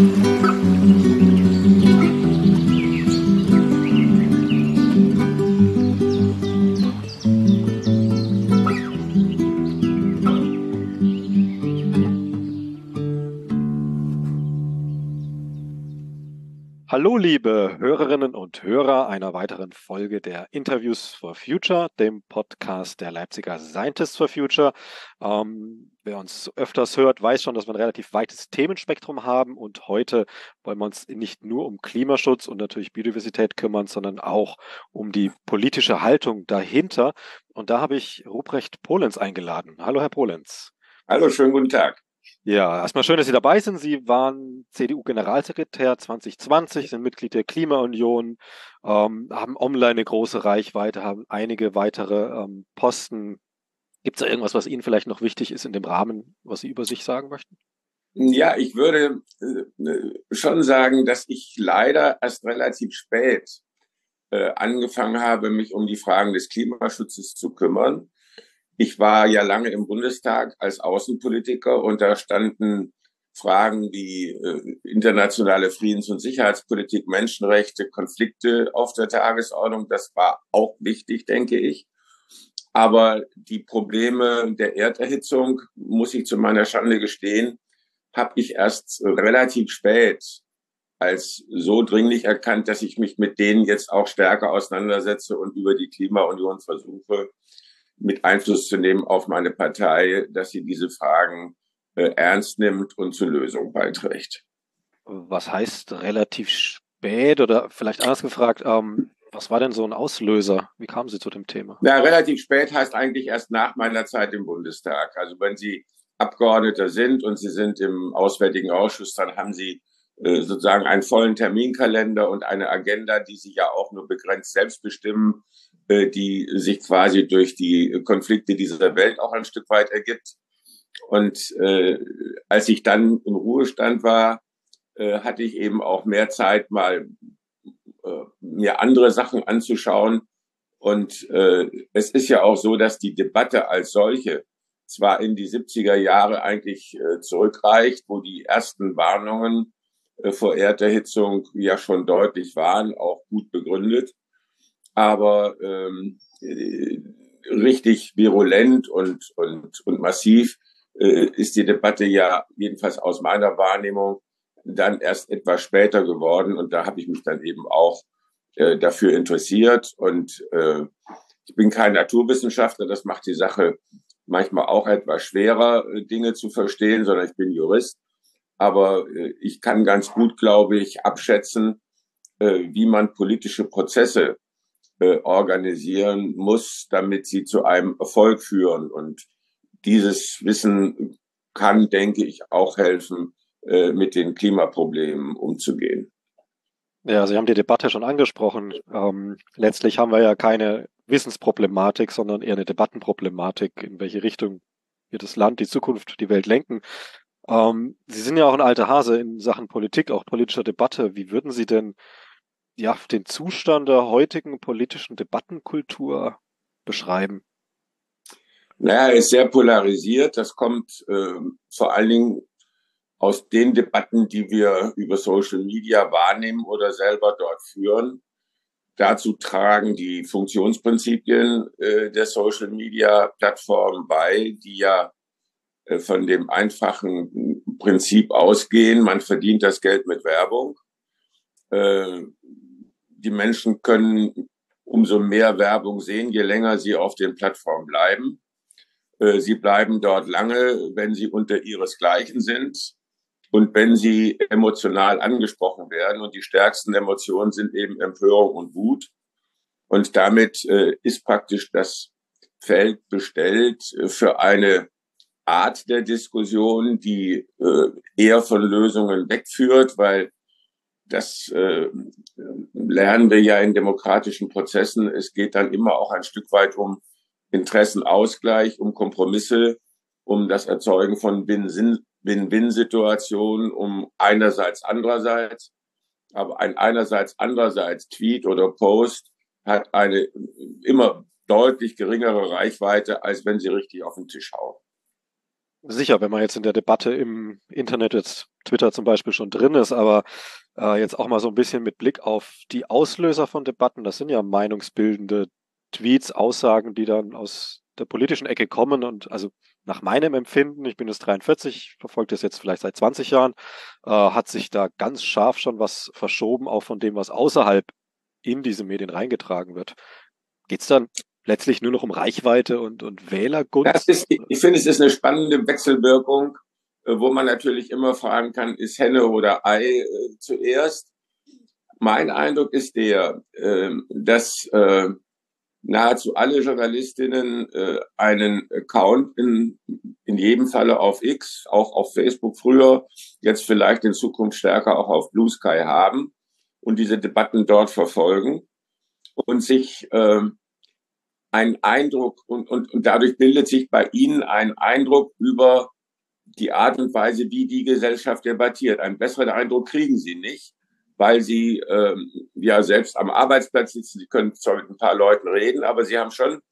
Hallo, liebe Hörerinnen und Hörer einer weiteren Folge der Interviews for Future, dem Podcast der Leipziger Scientists for Future. Ähm, wer uns öfters hört, weiß schon, dass wir ein relativ weites Themenspektrum haben und heute wollen wir uns nicht nur um Klimaschutz und natürlich Biodiversität kümmern, sondern auch um die politische Haltung dahinter. Und da habe ich Ruprecht Polenz eingeladen. Hallo, Herr Polenz. Hallo, schönen guten Tag. Ja, erstmal schön, dass Sie dabei sind. Sie waren CDU-Generalsekretär 2020, sind Mitglied der Klimaunion, ähm, haben online eine große Reichweite, haben einige weitere ähm, Posten. Gibt es da irgendwas, was Ihnen vielleicht noch wichtig ist in dem Rahmen, was Sie über sich sagen möchten? Ja, ich würde äh, schon sagen, dass ich leider erst relativ spät äh, angefangen habe, mich um die Fragen des Klimaschutzes zu kümmern. Ich war ja lange im Bundestag als Außenpolitiker und da standen Fragen wie äh, internationale Friedens- und Sicherheitspolitik, Menschenrechte, Konflikte auf der Tagesordnung. Das war auch wichtig, denke ich. Aber die Probleme der Erderhitzung, muss ich zu meiner Schande gestehen, habe ich erst relativ spät als so dringlich erkannt, dass ich mich mit denen jetzt auch stärker auseinandersetze und über die Klimaunion versuche, mit Einfluss zu nehmen auf meine Partei, dass sie diese Fragen äh, ernst nimmt und zur Lösung beiträgt. Was heißt relativ spät oder vielleicht anders gefragt, ähm, was war denn so ein Auslöser? Wie kamen Sie zu dem Thema? Na, relativ spät heißt eigentlich erst nach meiner Zeit im Bundestag. Also wenn Sie Abgeordneter sind und Sie sind im Auswärtigen Ausschuss, dann haben Sie äh, sozusagen einen vollen Terminkalender und eine Agenda, die Sie ja auch nur begrenzt selbst bestimmen. Äh, die sich quasi durch die Konflikte dieser Welt auch ein Stück weit ergibt. Und äh, als ich dann im Ruhestand war, äh, hatte ich eben auch mehr Zeit, mal äh, mir andere Sachen anzuschauen. Und äh, es ist ja auch so, dass die Debatte als solche zwar in die 70er Jahre eigentlich äh, zurückreicht, wo die ersten Warnungen äh, vor Erderhitzung ja schon deutlich waren, auch gut begründet aber ähm, äh, richtig virulent und, und, und massiv äh, ist die Debatte ja jedenfalls aus meiner Wahrnehmung dann erst etwas später geworden und da habe ich mich dann eben auch äh, dafür interessiert und äh, ich bin kein Naturwissenschaftler, das macht die Sache manchmal auch etwas schwerer, äh, Dinge zu verstehen, sondern ich bin Jurist. Aber äh, ich kann ganz gut, glaube ich, abschätzen, äh, wie man politische Prozesse äh, organisieren muss, damit sie zu einem Erfolg führen. Und dieses Wissen kann, denke ich, auch helfen, äh, mit den Klimaproblemen umzugehen. Ja, Sie haben die Debatte schon angesprochen. Ähm, letztlich haben wir ja keine Wissensproblematik, sondern eher eine Debattenproblematik, in welche Richtung wir das Land, die Zukunft, die Welt lenken. Ähm, Sie sind ja auch ein alter Hase in Sachen Politik, auch politischer Debatte. Wie würden Sie denn ja, den Zustand der heutigen politischen Debattenkultur beschreiben? Naja, er ist sehr polarisiert. Das kommt äh, vor allen Dingen aus den Debatten, die wir über Social Media wahrnehmen oder selber dort führen. Dazu tragen die Funktionsprinzipien äh, der Social Media Plattformen bei, die ja äh, von dem einfachen Prinzip ausgehen, man verdient das Geld mit Werbung. Äh, die Menschen können umso mehr Werbung sehen, je länger sie auf den Plattformen bleiben. Äh, sie bleiben dort lange, wenn sie unter ihresgleichen sind und wenn sie emotional angesprochen werden. Und die stärksten Emotionen sind eben Empörung und Wut. Und damit äh, ist praktisch das Feld bestellt äh, für eine Art der Diskussion, die eher von Lösungen wegführt, weil das äh, lernen wir ja in demokratischen Prozessen. Es geht dann immer auch ein Stück weit um Interessenausgleich, um Kompromisse, um das Erzeugen von um einerseits, andererseits. Aber ein einerseits, andererseits Tweet oder Post hat eine immer deutlich geringere Reichweite, als wenn sie richtig auf den Tisch hauen. Sicher, wenn man jetzt in der Debatte im Internet, jetzt Twitter zum Beispiel schon drin ist, aber äh, jetzt auch mal so ein bisschen mit Blick auf die Auslöser von Debatten, das sind ja meinungsbildende Tweets, Aussagen, die dann aus der politischen Ecke kommen und also nach meinem Empfinden, ich bin jetzt 43, verfolge das jetzt vielleicht seit 20 Jahren, äh, hat sich da ganz scharf schon was verschoben, auch von dem, was außerhalb in diese Medien reingetragen wird. Geht es dann letztlich nur noch um Reichweite und, und Wählergunst? Ist, ich finde, es ist eine spannende Wechselwirkung, äh, wo man natürlich immer fragen kann, ist Henne oder Ei äh, zuerst? Mein Eindruck ist der, äh, dass äh, nahezu alle Journalistinnen äh, einen Account in, in jedem Falle auf X, auch auf Facebook früher, jetzt vielleicht in Zukunft stärker auch auf Blue Sky haben und diese Debatten dort verfolgen und sich äh, ein Eindruck und, und, und dadurch bildet sich bei Ihnen ein Eindruck über die Art und Weise, wie die Gesellschaft debattiert. Einen besseren Eindruck kriegen Sie nicht weil sie ähm, ja selbst am Arbeitsplatz sitzen. Sie können zwar mit ein paar Leuten reden, aber sie haben schon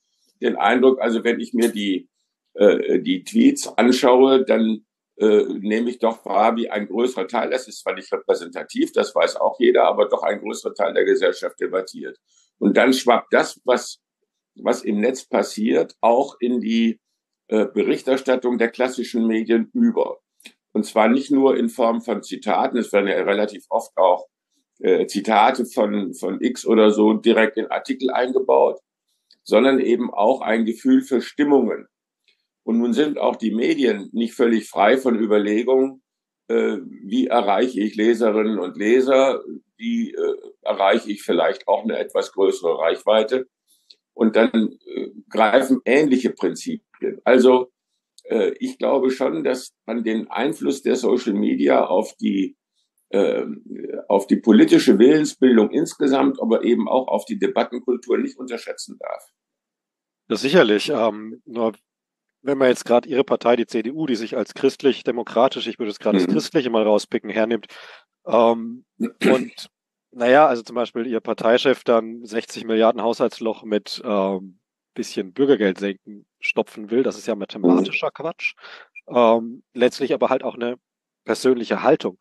den Eindruck, also wenn ich mir die, äh, die Tweets anschaue, dann äh, nehme ich doch wahr, wie ein größerer Teil, das ist zwar nicht repräsentativ, das weiß auch jeder, aber doch ein größerer Teil der Gesellschaft debattiert. Und dann schwappt das, was, was im Netz passiert, auch in die äh, Berichterstattung der klassischen Medien über. Und zwar nicht nur in Form von Zitaten, es werden ja relativ oft auch äh, Zitate von, von X oder so direkt in Artikel eingebaut, sondern eben auch ein Gefühl für Stimmungen. Und nun sind auch die Medien nicht völlig frei von Überlegungen, äh, wie erreiche ich Leserinnen und Leser, wie äh, erreiche ich vielleicht auch eine etwas größere Reichweite. Und dann äh, greifen ähnliche Prinzipien. Also äh, ich glaube schon, dass man den Einfluss der Social Media auf die äh, auf die politische Willensbildung insgesamt, aber eben auch auf die Debattenkultur nicht unterschätzen darf. Das sicherlich. Ähm, nur wenn man jetzt gerade Ihre Partei, die CDU, die sich als christlich-demokratisch, ich würde es gerade mhm. das Christliche mal rauspicken, hernimmt, ähm, und naja, also zum Beispiel Ihr Parteichef dann 60 Milliarden Haushaltsloch mit ähm, bisschen Bürgergeld senken stopfen will, das ist ja mathematischer Quatsch. Ähm, letztlich aber halt auch eine persönliche Haltung.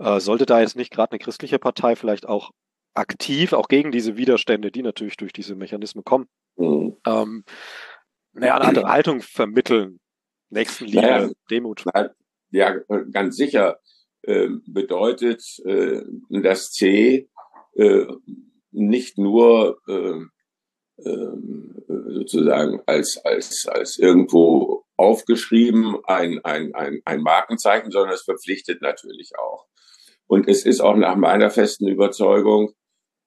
Äh, sollte da jetzt nicht gerade eine christliche Partei vielleicht auch aktiv, auch gegen diese Widerstände, die natürlich durch diese Mechanismen kommen, mhm. ähm, naja, eine andere Haltung vermitteln, Nächstenliebe, naja, Demut. Ja, ganz sicher äh, bedeutet äh, das C äh, nicht nur äh, ähm, sozusagen als, als, als irgendwo aufgeschrieben ein, ein, ein, ein Markenzeichen, sondern es verpflichtet natürlich auch. Und es ist auch nach meiner festen Überzeugung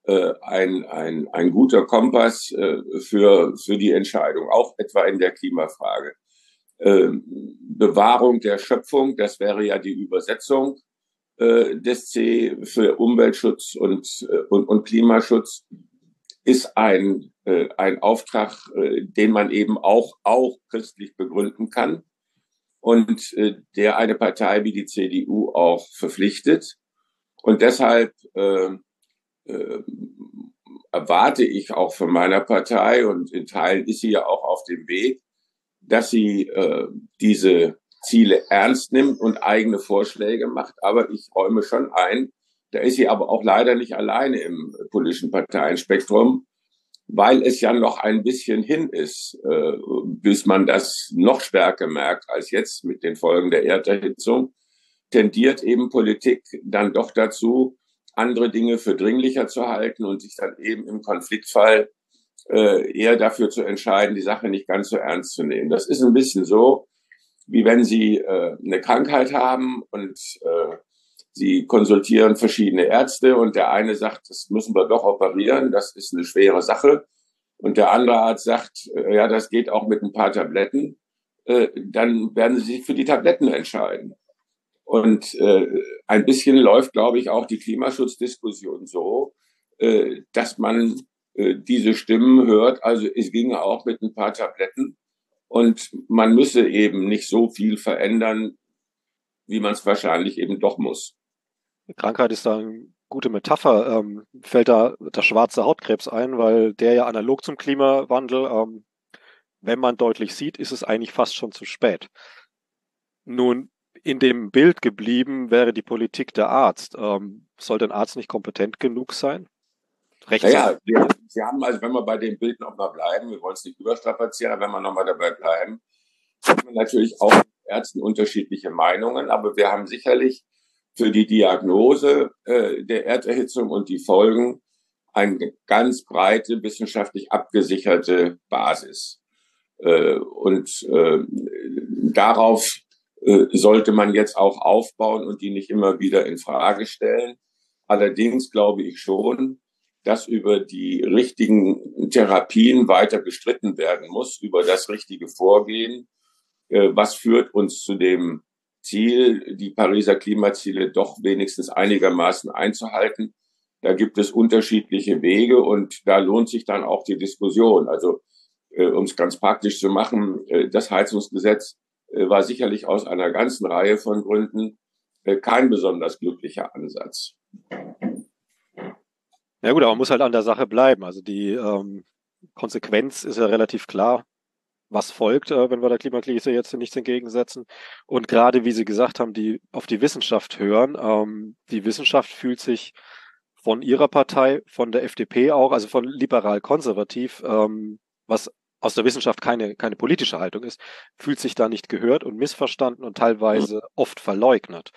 äh, ein, ein, ein guter Kompass äh, für, für die Entscheidung, auch etwa in der Klimafrage. Äh, Bewahrung der Schöpfung, das wäre ja die Übersetzung äh, des C für Umweltschutz und, äh, und, und Klimaschutz, ist ein, äh, ein Auftrag, äh, den man eben auch, auch christlich begründen kann und äh, der eine Partei wie die CDU auch verpflichtet. Und deshalb äh, äh, erwarte ich auch von meiner Partei, und in Teilen ist sie ja auch auf dem Weg, dass sie äh, diese Ziele ernst nimmt und eigene Vorschläge macht. Aber ich räume schon ein, da ist sie aber auch leider nicht alleine im politischen Parteienspektrum, weil es ja noch ein bisschen hin ist, äh, bis man das noch stärker merkt als jetzt mit den Folgen der Erderhitzung tendiert eben Politik dann doch dazu, andere Dinge für dringlicher zu halten und sich dann eben im Konfliktfall äh, eher dafür zu entscheiden, die Sache nicht ganz so ernst zu nehmen. Das ist ein bisschen so, wie wenn Sie äh, eine Krankheit haben und äh, Sie konsultieren verschiedene Ärzte und der eine sagt, das müssen wir doch operieren, das ist eine schwere Sache. Und der andere Arzt sagt, äh, ja, das geht auch mit ein paar Tabletten. Äh, dann werden Sie sich für die Tabletten entscheiden. Und äh, ein bisschen läuft, glaube ich, auch die Klimaschutzdiskussion so, äh, dass man äh, diese Stimmen hört. Also es ginge auch mit ein paar Tabletten. Und man müsse eben nicht so viel verändern, wie man es wahrscheinlich eben doch muss. Krankheit ist da eine gute Metapher. Ähm, fällt da der schwarze Hautkrebs ein, weil der ja analog zum Klimawandel, ähm, wenn man deutlich sieht, ist es eigentlich fast schon zu spät. Nun, in dem Bild geblieben wäre die Politik der Arzt. Ähm, sollte ein Arzt nicht kompetent genug sein? Rechts naja, wir, Sie haben also, wenn wir bei dem Bild nochmal bleiben, wir wollen es nicht überstrapazieren, wenn wir nochmal dabei bleiben, haben wir natürlich auch Ärzten unterschiedliche Meinungen, aber wir haben sicherlich für die Diagnose äh, der Erderhitzung und die Folgen eine ganz breite, wissenschaftlich abgesicherte Basis. Äh, und äh, darauf sollte man jetzt auch aufbauen und die nicht immer wieder in Frage stellen. Allerdings glaube ich schon, dass über die richtigen Therapien weiter gestritten werden muss, über das richtige Vorgehen. Äh, was führt uns zu dem Ziel, die Pariser Klimaziele doch wenigstens einigermaßen einzuhalten? Da gibt es unterschiedliche Wege und da lohnt sich dann auch die Diskussion. Also äh, um es ganz praktisch zu machen, äh, das Heizungsgesetz äh, war sicherlich aus einer ganzen Reihe von Gründen äh, kein besonders glücklicher Ansatz. Ja gut, aber man muss halt an der Sache bleiben. Also die ähm, Konsequenz ist ja relativ klar, was folgt, äh, wenn wir der Klimakrise jetzt nichts entgegensetzen. Und gerade wie Sie gesagt haben, die auf die Wissenschaft hören. Ähm, die Wissenschaft fühlt sich von Ihrer Partei, von der FDP auch, also von liberal-konservativ, ähm, was aus der Wissenschaft keine, keine politische Haltung ist, fühlt sich da nicht gehört und missverstanden und teilweise oft verleugnet.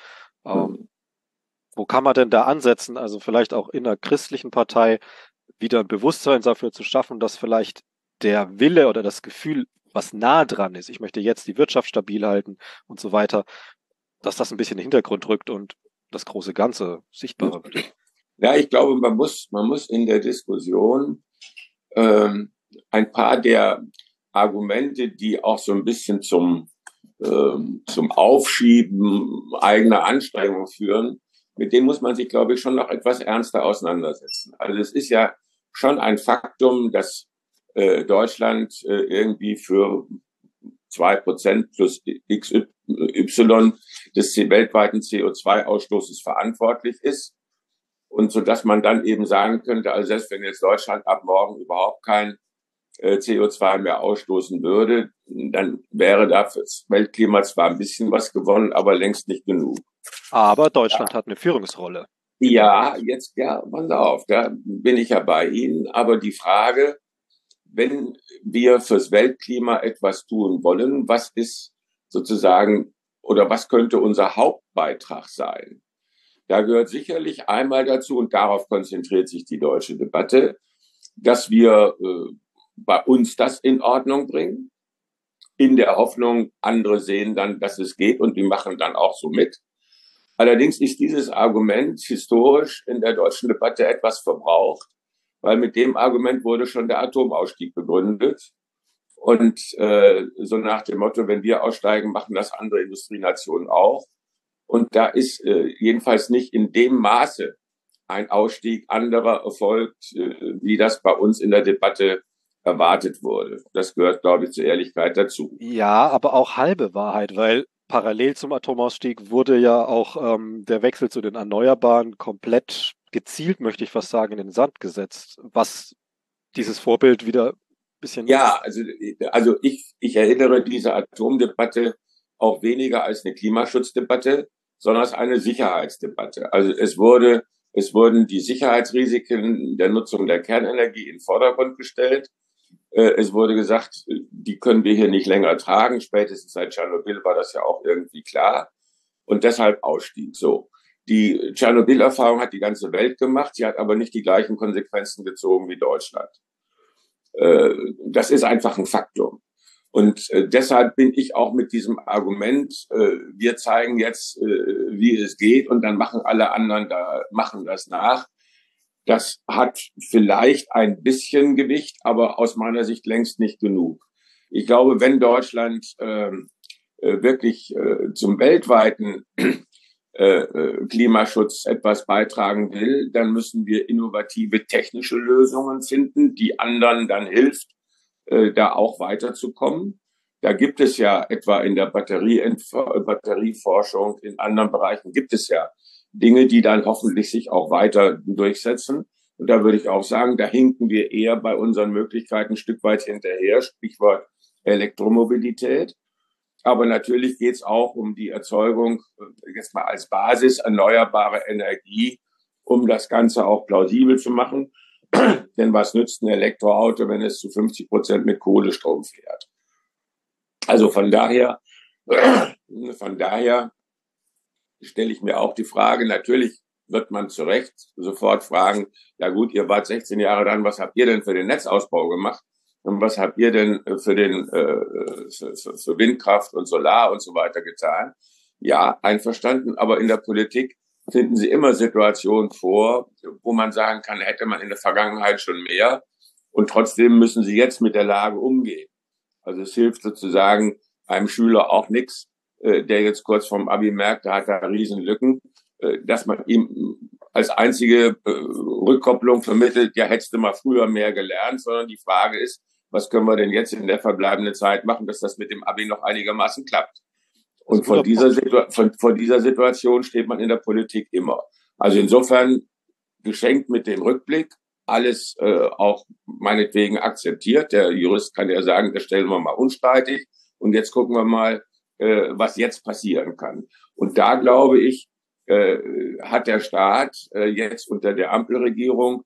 Ähm, wo kann man denn da ansetzen? Also vielleicht auch in einer christlichen Partei wieder ein Bewusstsein dafür zu schaffen, dass vielleicht der Wille oder das Gefühl, was nah dran ist, ich möchte jetzt die Wirtschaft stabil halten und so weiter, dass das ein bisschen in den Hintergrund rückt und das große Ganze sichtbarer wird. Ja, ich glaube, man muss, man muss in der Diskussion ähm, ein paar der Argumente, die auch so ein bisschen zum, ähm, zum Aufschieben eigener Anstrengungen führen, mit denen muss man sich, glaube ich, schon noch etwas ernster auseinandersetzen. Also es ist ja schon ein Faktum, dass äh, Deutschland äh, irgendwie für zwei Prozent plus XY des weltweiten CO2-Ausstoßes verantwortlich ist. Und so dass man dann eben sagen könnte, also selbst wenn jetzt Deutschland ab morgen überhaupt kein CO2 mehr ausstoßen würde, dann wäre da fürs Weltklima zwar ein bisschen was gewonnen, aber längst nicht genug. Aber Deutschland ja. hat eine Führungsrolle. Ja, jetzt, ja, pass auf, da bin ich ja bei Ihnen. Aber die Frage, wenn wir fürs Weltklima etwas tun wollen, was ist sozusagen oder was könnte unser Hauptbeitrag sein? Da gehört sicherlich einmal dazu, und darauf konzentriert sich die deutsche Debatte, dass wir äh, bei uns das in Ordnung bringen, in der Hoffnung, andere sehen dann, dass es geht und die machen dann auch so mit. Allerdings ist dieses Argument historisch in der deutschen Debatte etwas verbraucht, weil mit dem Argument wurde schon der Atomausstieg begründet. Und äh, so nach dem Motto, wenn wir aussteigen, machen das andere Industrienationen auch. Und da ist äh, jedenfalls nicht in dem Maße ein Ausstieg anderer erfolgt, äh, wie das bei uns in der Debatte erwartet wurde. Das gehört, glaube ich, zur Ehrlichkeit dazu. Ja, aber auch halbe Wahrheit, weil parallel zum Atomausstieg wurde ja auch ähm, der Wechsel zu den Erneuerbaren komplett gezielt, möchte ich fast sagen, in den Sand gesetzt, was dieses Vorbild wieder ein bisschen. Ja, also, also ich, ich erinnere diese Atomdebatte auch weniger als eine Klimaschutzdebatte, sondern als eine Sicherheitsdebatte. Also es wurde, es wurden die Sicherheitsrisiken der Nutzung der Kernenergie in den Vordergrund gestellt. Äh, es wurde gesagt, die können wir hier nicht länger tragen. Spätestens seit Tschernobyl war das ja auch irgendwie klar. Und deshalb Ausstieg. So. Die Tschernobyl-Erfahrung hat die ganze Welt gemacht. Sie hat aber nicht die gleichen Konsequenzen gezogen wie Deutschland. Äh, das ist einfach ein Faktum. Und äh, deshalb bin ich auch mit diesem Argument, wir zeigen jetzt, wie es geht und dann machen alle anderen da, machen das nach, das hat vielleicht ein bisschen Gewicht, aber aus meiner Sicht längst nicht genug. Ich glaube, wenn Deutschland ähm, äh, wirklich äh, zum weltweiten äh, äh, Klimaschutz etwas beitragen will, dann müssen wir innovative technische Lösungen finden, die anderen dann hilft, äh, da auch weiterzukommen. Da gibt es ja etwa in der Batterie Batterieforschung, in anderen Bereichen gibt es ja Dinge, die dann hoffentlich sich auch weiter durchsetzen. Und da würde ich auch sagen, da hinken wir eher bei unseren Möglichkeiten ein Stück weit hinterher, Stichwort Elektromobilität. Aber natürlich geht es auch um die Erzeugung, jetzt mal als Basis, erneuerbare Energie, um das Ganze auch plausibel zu machen. Denn was nützt ein Elektroauto, wenn es zu 50 Prozent mit Kohlestrom fährt? Also von daher, von daher stelle ich mir auch die Frage, natürlich wird man zu Recht sofort fragen, ja gut, ihr wart 16 Jahre dran, was habt ihr denn für den Netzausbau gemacht? Und was habt ihr denn für den äh, für, für Windkraft und Solar und so weiter getan? Ja, einverstanden, aber in der Politik finden Sie immer Situationen vor, wo man sagen kann, hätte man in der Vergangenheit schon mehr und trotzdem müssen Sie jetzt mit der Lage umgehen. Also es hilft sozusagen einem Schüler auch nichts, äh, der jetzt kurz vom Abi merkt, da hat er Riesenlücken, äh, dass man ihm als einzige äh, Rückkopplung vermittelt, ja, hättest du mal früher mehr gelernt, sondern die Frage ist, was können wir denn jetzt in der verbleibenden Zeit machen, dass das mit dem Abi noch einigermaßen klappt. Und vor dieser, von, vor dieser Situation steht man in der Politik immer. Also insofern geschenkt mit dem Rückblick, alles äh, auch meinetwegen akzeptiert. Der Jurist kann ja sagen, das stellen wir mal unstreitig. Und jetzt gucken wir mal, äh, was jetzt passieren kann. Und da glaube ich, äh, hat der Staat äh, jetzt unter der Ampelregierung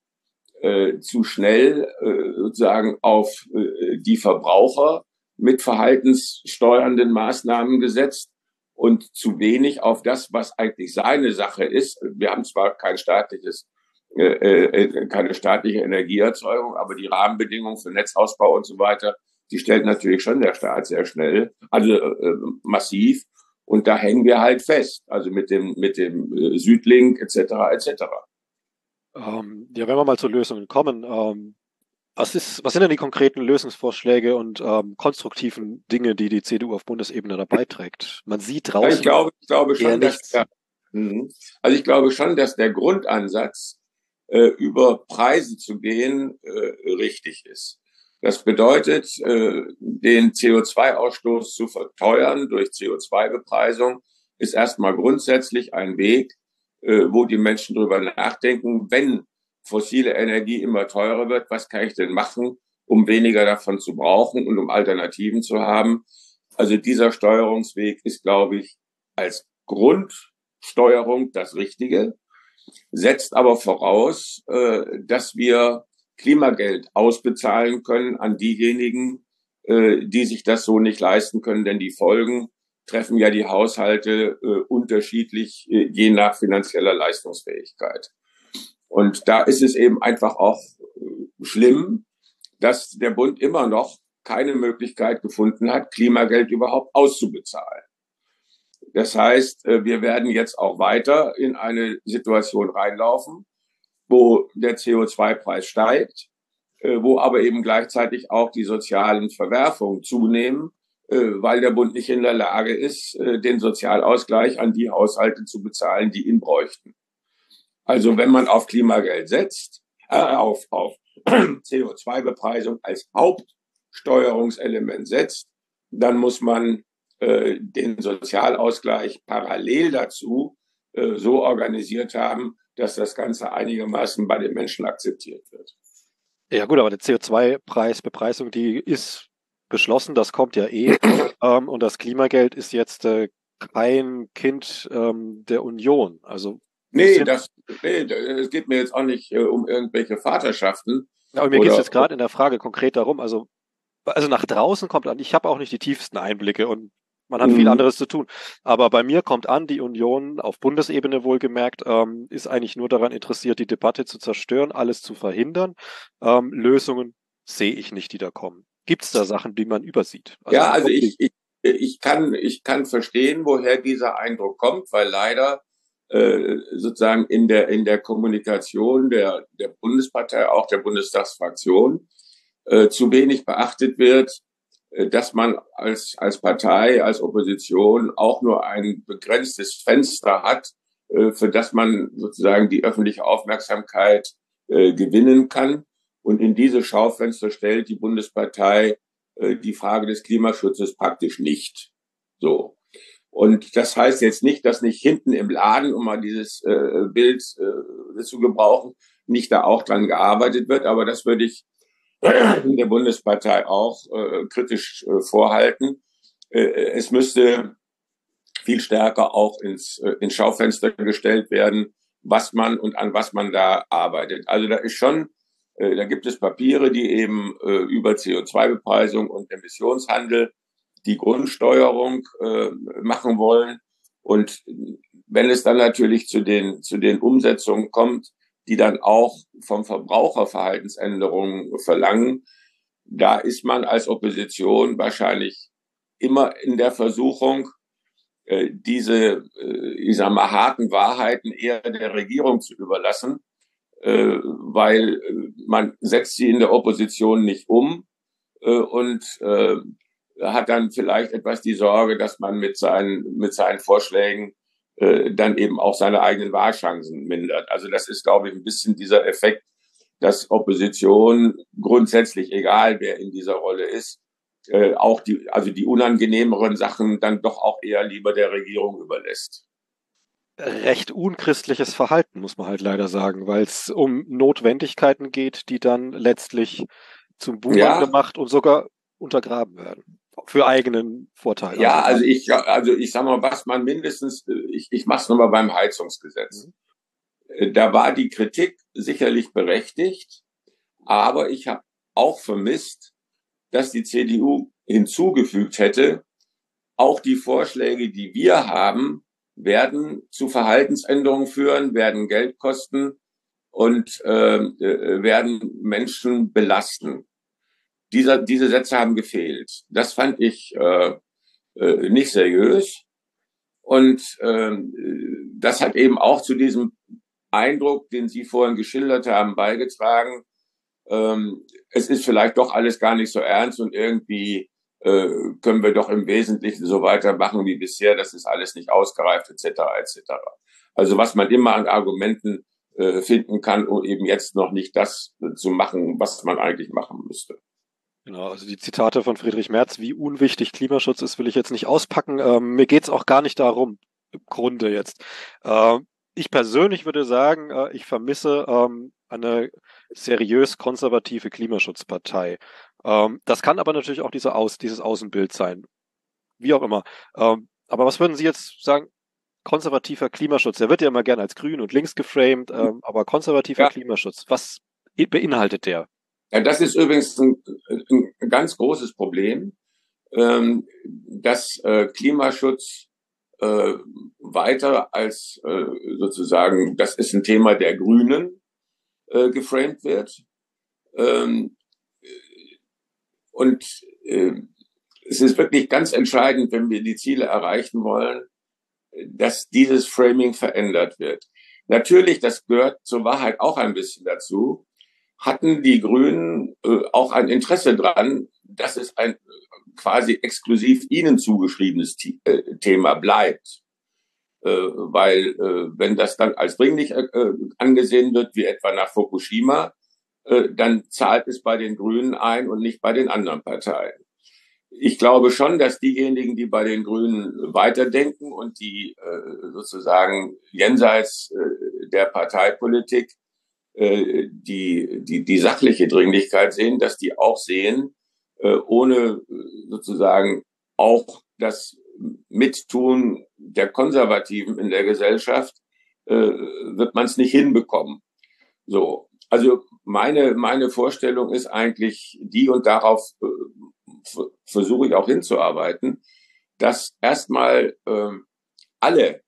äh, zu schnell äh, sozusagen auf äh, die Verbraucher mit verhaltenssteuernden Maßnahmen gesetzt und zu wenig auf das, was eigentlich seine Sache ist. Wir haben zwar kein staatliches äh, äh, keine staatliche Energieerzeugung, aber die Rahmenbedingungen für Netzausbau und so weiter, die stellt natürlich schon der Staat sehr schnell, also äh, massiv. Und da hängen wir halt fest, also mit dem, mit dem äh, Südlink etc. etc. Ähm, ja, wenn wir mal zu Lösungen kommen, ähm, was, ist, was sind denn die konkreten Lösungsvorschläge und ähm, konstruktiven Dinge, die die CDU auf Bundesebene dabei trägt? Man sieht draußen. Ja, ich glaube, ich glaube schon, dass der, mhm. also ich glaube schon, dass der Grundansatz, äh, über Preise zu gehen, äh, richtig ist. Das bedeutet, äh, den CO2-Ausstoß zu verteuern durch CO2-Bepreisung ist erstmal grundsätzlich ein Weg, äh, wo die Menschen drüber nachdenken, wenn fossile Energie immer teurer wird, was kann ich denn machen, um weniger davon zu brauchen und um Alternativen zu haben. Also dieser Steuerungsweg ist, glaube ich, als Grundsteuerung das Richtige, setzt aber voraus, äh, dass wir Klimageld ausbezahlen können an diejenigen, äh, die sich das so nicht leisten können, denn die Folgen treffen ja die Haushalte äh, unterschiedlich, je nach finanzieller Leistungsfähigkeit. Und da ist es eben einfach auch äh, schlimm, dass der Bund immer noch keine Möglichkeit gefunden hat, Klimageld überhaupt auszubezahlen. Das heißt, äh, wir werden jetzt auch weiter in eine Situation reinlaufen, wo der CO2-Preis steigt, äh, wo aber eben gleichzeitig auch die sozialen Verwerfungen zunehmen, weil der Bund nicht in der Lage ist, den Sozialausgleich an die Haushalte zu bezahlen, die ihn bräuchten. Also wenn man auf Klimageld setzt, äh, auf, auf CO2-Bepreisung als Hauptsteuerungselement setzt, dann muss man äh, den Sozialausgleich parallel dazu äh, so organisiert haben, dass das Ganze einigermaßen bei den Menschen akzeptiert wird. Ja gut, aber die CO2-Preisbepreisung, die ist beschlossen, das kommt ja eh. ähm, und das Klimageld ist jetzt äh, kein Kind ähm, der Union. Also Nee, das, nee, es geht mir jetzt auch nicht äh, um irgendwelche Vaterschaften. Aber mir geht es jetzt gerade in der Frage konkret darum, also, also nach draußen kommt an, ich habe auch nicht die tiefsten Einblicke und man hat mhm. viel anderes zu tun. Aber bei mir kommt an, die Union auf Bundesebene wohlgemerkt ähm, ist eigentlich nur daran interessiert, die Debatte zu zerstören, alles zu verhindern. Ähm, Lösungen sehe ich nicht, die da kommen. Gibt es da Sachen, die man übersieht? Also ja, also ich, ich, ich, kann, ich kann verstehen, woher dieser Eindruck kommt, weil leider äh, sozusagen in der, in der Kommunikation der, der Bundespartei, auch der Bundestagsfraktion, äh, zu wenig beachtet wird, dass man als, als Partei, als Opposition auch nur ein begrenztes Fenster hat, äh, für das man sozusagen die öffentliche Aufmerksamkeit äh, gewinnen kann. Und in diese Schaufenster stellt die Bundespartei äh, die Frage des Klimaschutzes praktisch nicht. So. Und das heißt jetzt nicht, dass nicht hinten im Laden, um mal dieses äh, Bild äh, zu gebrauchen, nicht da auch dran gearbeitet wird. Aber das würde ich der Bundespartei auch äh, kritisch äh, vorhalten, es müsste viel stärker auch ins, ins Schaufenster gestellt werden, was man und an was man da arbeitet. Also da ist schon, da gibt es Papiere, die eben über CO2-Bepreisung und Emissionshandel die Grundsteuerung machen wollen. Und wenn es dann natürlich zu den, zu den Umsetzungen kommt, die dann auch vom Verbraucher Verhaltensänderungen verlangen, da ist man als Opposition wahrscheinlich immer in der Versuchung, äh, diese, äh, ich sag mal, harten Wahrheiten eher der Regierung zu überlassen, äh, weil man setzt sie in der Opposition nicht um und hat dann vielleicht etwas die Sorge, dass man mit seinen, mit seinen Vorschlägen äh, dann eben auch seine eigenen Wahlchancen mindert. Also das ist, glaube ich, ein bisschen dieser Effekt, dass Opposition grundsätzlich, egal wer in dieser Rolle ist, äh, auch die, also die unangenehmeren Sachen dann doch auch eher lieber der Regierung überlässt. Recht unchristliches Verhalten, muss man halt leider sagen, weil es um Notwendigkeiten geht, die dann letztlich zum Buhmann ja. gemacht und sogar untergraben werden für eigenen Vorteil. Ja, also ich, also ich sag mal, was man mindestens, ich, ich mach's nochmal beim Heizungsgesetz. Mhm. Äh, da war die Kritik sicherlich berechtigt, aber ich habe auch vermisst, dass die CDU hinzugefügt hätte, auch die Vorschläge, die wir haben, werden zu Verhaltensänderungen führen, werden Geld kosten und äh, äh werden Menschen belasten dieser, diese Sätze haben gefehlt. Das fand ich äh, äh, nicht seriös. Und ähm, das hat eben auch zu diesem Eindruck, den Sie vorhin geschildert haben, beigetragen. Ähm, es ist vielleicht doch alles gar nicht so ernst und irgendwie äh, können wir doch im Wesentlichen so weitermachen wie bisher. Das ist alles nicht ausgereift etc. etc. Also was man immer an Argumenten äh, finden kann, um eben jetzt noch nicht das äh, zu machen, was man eigentlich machen müsste. Genau, also die Zitate von Friedrich Merz, wie unwichtig Klimaschutz ist, will ich jetzt nicht auspacken. Ähm, mir geht's auch gar nicht darum, im Grunde jetzt. Äh, ich persönlich würde sagen, äh, ich vermisse ähm, eine seriös konservative Klimaschutzpartei. Ähm, das kann aber natürlich auch diese Aus, dieses Außenbild sein. Wie auch immer. Ähm, aber was würden Sie jetzt sagen? Konservativer Klimaschutz, der wird ja immer gerne als grün und links geframed, ähm, aber konservativer ja. Klimaschutz, was beinhaltet der? Ja, das ist übrigens ein, ein ganz großes Problem, ähm, dass äh, Klimaschutz äh, weiter als äh, sozusagen, das ist ein Thema der Grünen äh, geframed wird. Ähm, und äh, es ist wirklich ganz entscheidend, wenn wir die Ziele erreichen wollen, dass dieses Framing verändert wird. Natürlich, das gehört zur Wahrheit auch ein bisschen dazu, hatten die Grünen äh, auch ein Interesse dran, dass es ein quasi exklusiv ihnen zugeschriebenes äh, Thema bleibt. Äh, weil äh, wenn das dann als dringlich äh, äh, angesehen wird, wie etwa nach Fukushima, dann zahlt es bei den Grünen ein und nicht bei den anderen Parteien. Ich glaube schon, dass diejenigen, die bei den Grünen weiterdenken und die sozusagen jenseits der Parteipolitik äh, die, die, die sachliche Dringlichkeit sehen, dass die auch sehen, äh, ohne äh, sozusagen auch das Mittun der Konservativen in der Gesellschaft wird man es nicht hinbekommen. So, also meine meine Vorstellung ist eigentlich die und darauf versuche ich auch hinzuarbeiten, dass erstmal äh, alle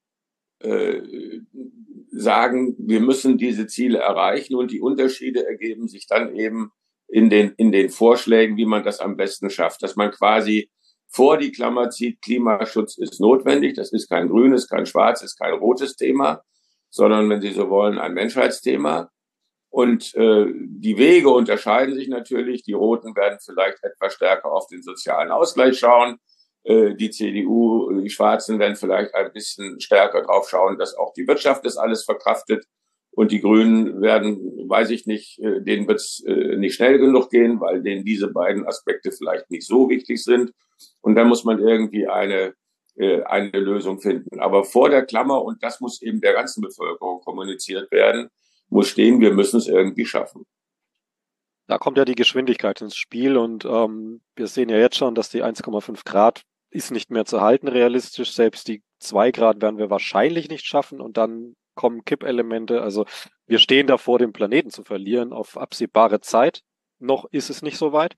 sagen, wir müssen diese Ziele erreichen und die Unterschiede ergeben sich dann eben in den, in den Vorschlägen, wie man das am besten schafft, dass man quasi vor die Klammer zieht, Klimaschutz ist notwendig, das ist kein grünes, kein schwarzes, kein rotes Thema, sondern wenn Sie so wollen, ein Menschheitsthema. Und äh, die Wege unterscheiden sich natürlich. Die Roten werden vielleicht etwas stärker auf den sozialen Ausgleich schauen. Äh, die CDU, die Schwarzen werden vielleicht ein bisschen stärker drauf schauen, dass auch die Wirtschaft das alles verkraftet. Und die Grünen werden, weiß ich nicht, äh, denen wird es äh, nicht schnell genug gehen, weil denen diese beiden Aspekte vielleicht nicht so wichtig sind. Und dann muss man irgendwie eine, eine Lösung finden. Aber vor der Klammer, und das muss eben der ganzen Bevölkerung kommuniziert werden, muss stehen, wir müssen es irgendwie schaffen. Da kommt ja die Geschwindigkeit ins Spiel und ähm, wir sehen ja jetzt schon, dass die 1,5 Grad ist nicht mehr zu halten realistisch. Selbst die zwei Grad werden wir wahrscheinlich nicht schaffen und dann kommen Kippelemente. Also wir stehen davor, den Planeten zu verlieren auf absehbare Zeit. Noch ist es nicht so weit.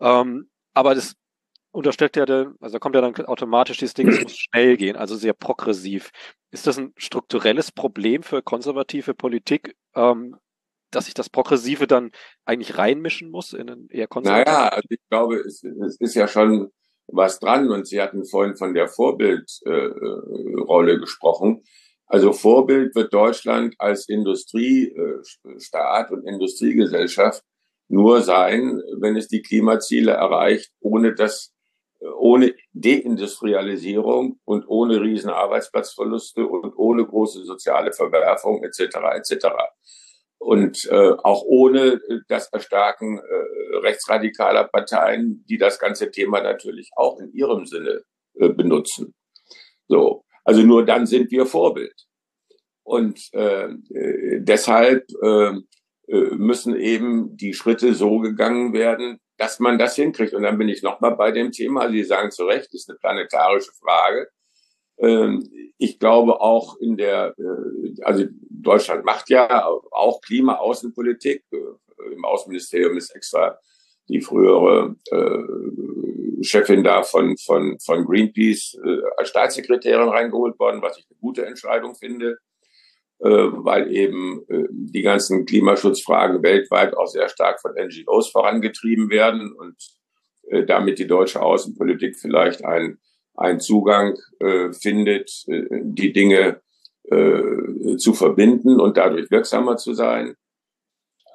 Ähm, aber das unterstellt ja, der, also kommt ja dann automatisch dieses Ding, es muss schnell gehen, also sehr progressiv. Ist das ein strukturelles Problem für konservative Politik, ähm, dass sich das Progressive dann eigentlich reinmischen muss in einen eher konservativen? Naja, also ich glaube, es, es ist ja schon was dran und Sie hatten vorhin von der Vorbildrolle äh, gesprochen. Also Vorbild wird Deutschland als Industriestaat und Industriegesellschaft nur sein, wenn es die Klimaziele erreicht, ohne dass ohne Deindustrialisierung und ohne riesen Arbeitsplatzverluste und ohne große soziale Verwerfung etc. etc. Und äh, auch ohne das Erstarken äh, rechtsradikaler Parteien, die das ganze Thema natürlich auch in ihrem Sinne äh, benutzen. So, also nur dann sind wir Vorbild. Und äh, äh deshalb äh, äh, müssen eben die Schritte so gegangen werden, dass man das hinkriegt. Und dann bin ich nochmal bei dem Thema. Sie sagen zu Recht, ist eine planetarische Frage. Ähm, ich glaube auch in der, äh, also Deutschland macht ja auch Klima-Außenpolitik. Äh, Im Außenministerium ist extra die frühere äh, Chefin da von, von, von Greenpeace als Staatssekretärin reingeholt worden, was ich eine gute Entscheidung finde. Weil eben die ganzen Klimaschutzfragen weltweit auch sehr stark von NGOs vorangetrieben werden und damit die deutsche Außenpolitik vielleicht einen, einen Zugang findet, die Dinge zu verbinden und dadurch wirksamer zu sein.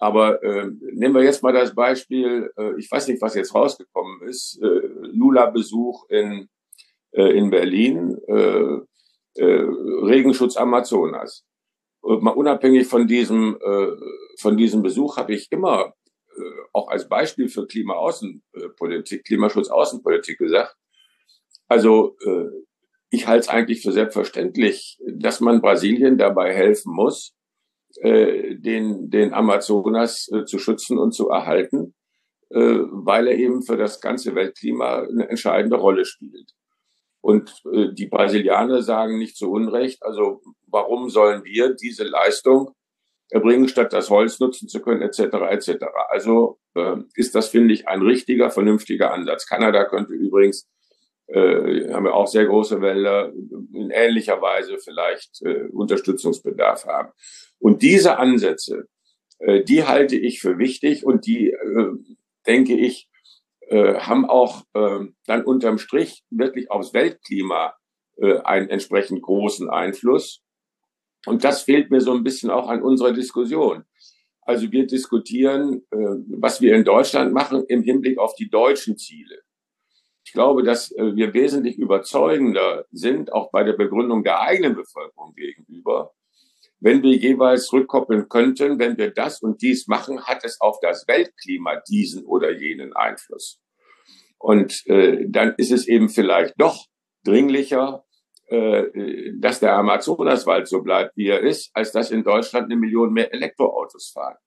Aber äh, nehmen wir jetzt mal das Beispiel, äh, ich weiß nicht, was jetzt rausgekommen ist, äh, Lula-Besuch in, äh, in Berlin, äh, äh, Regenschutz Amazonas mal unabhängig von diesem, äh, von diesem Besuch habe ich immer äh, auch als Beispiel für Klimaaußenpolitik, Klimaschutzaußenpolitik gesagt. Also äh, ich halte es eigentlich für selbstverständlich, dass man Brasilien dabei helfen muss, äh, den, den Amazonas äh, zu schützen und zu erhalten, äh, weil er eben für das ganze Weltklima eine entscheidende Rolle spielt. Und äh, die Brasilianer sagen nicht zu Unrecht, also warum sollen wir diese Leistung erbringen, statt das Holz nutzen zu können, etc. etc. Also äh, ist das, finde ich, ein richtiger, vernünftiger Ansatz. Kanada könnte übrigens, äh, haben wir auch sehr große Wälder, in ähnlicher Weise vielleicht äh, Unterstützungsbedarf haben. Und diese Ansätze, äh, die halte ich für wichtig und die, äh, denke ich, äh, haben auch äh, dann unterm Strich wirklich aufs Weltklima äh, einen entsprechend großen Einfluss. Und das fehlt mir so ein bisschen auch an unserer Diskussion. Also wir diskutieren, äh, was wir in Deutschland machen im Hinblick auf die deutschen Ziele. Ich glaube, dass äh, wir wesentlich überzeugender sind, auch bei der Begründung der eigenen Bevölkerung gegenüber, wenn wir jeweils rückkoppeln könnten, wenn wir das und dies machen, hat es auf das Weltklima diesen oder jenen Einfluss. Und äh, dann ist es eben vielleicht doch dringlicher, äh, dass der Amazonaswald so bleibt, wie er ist, als dass in Deutschland eine Million mehr Elektroautos fahren.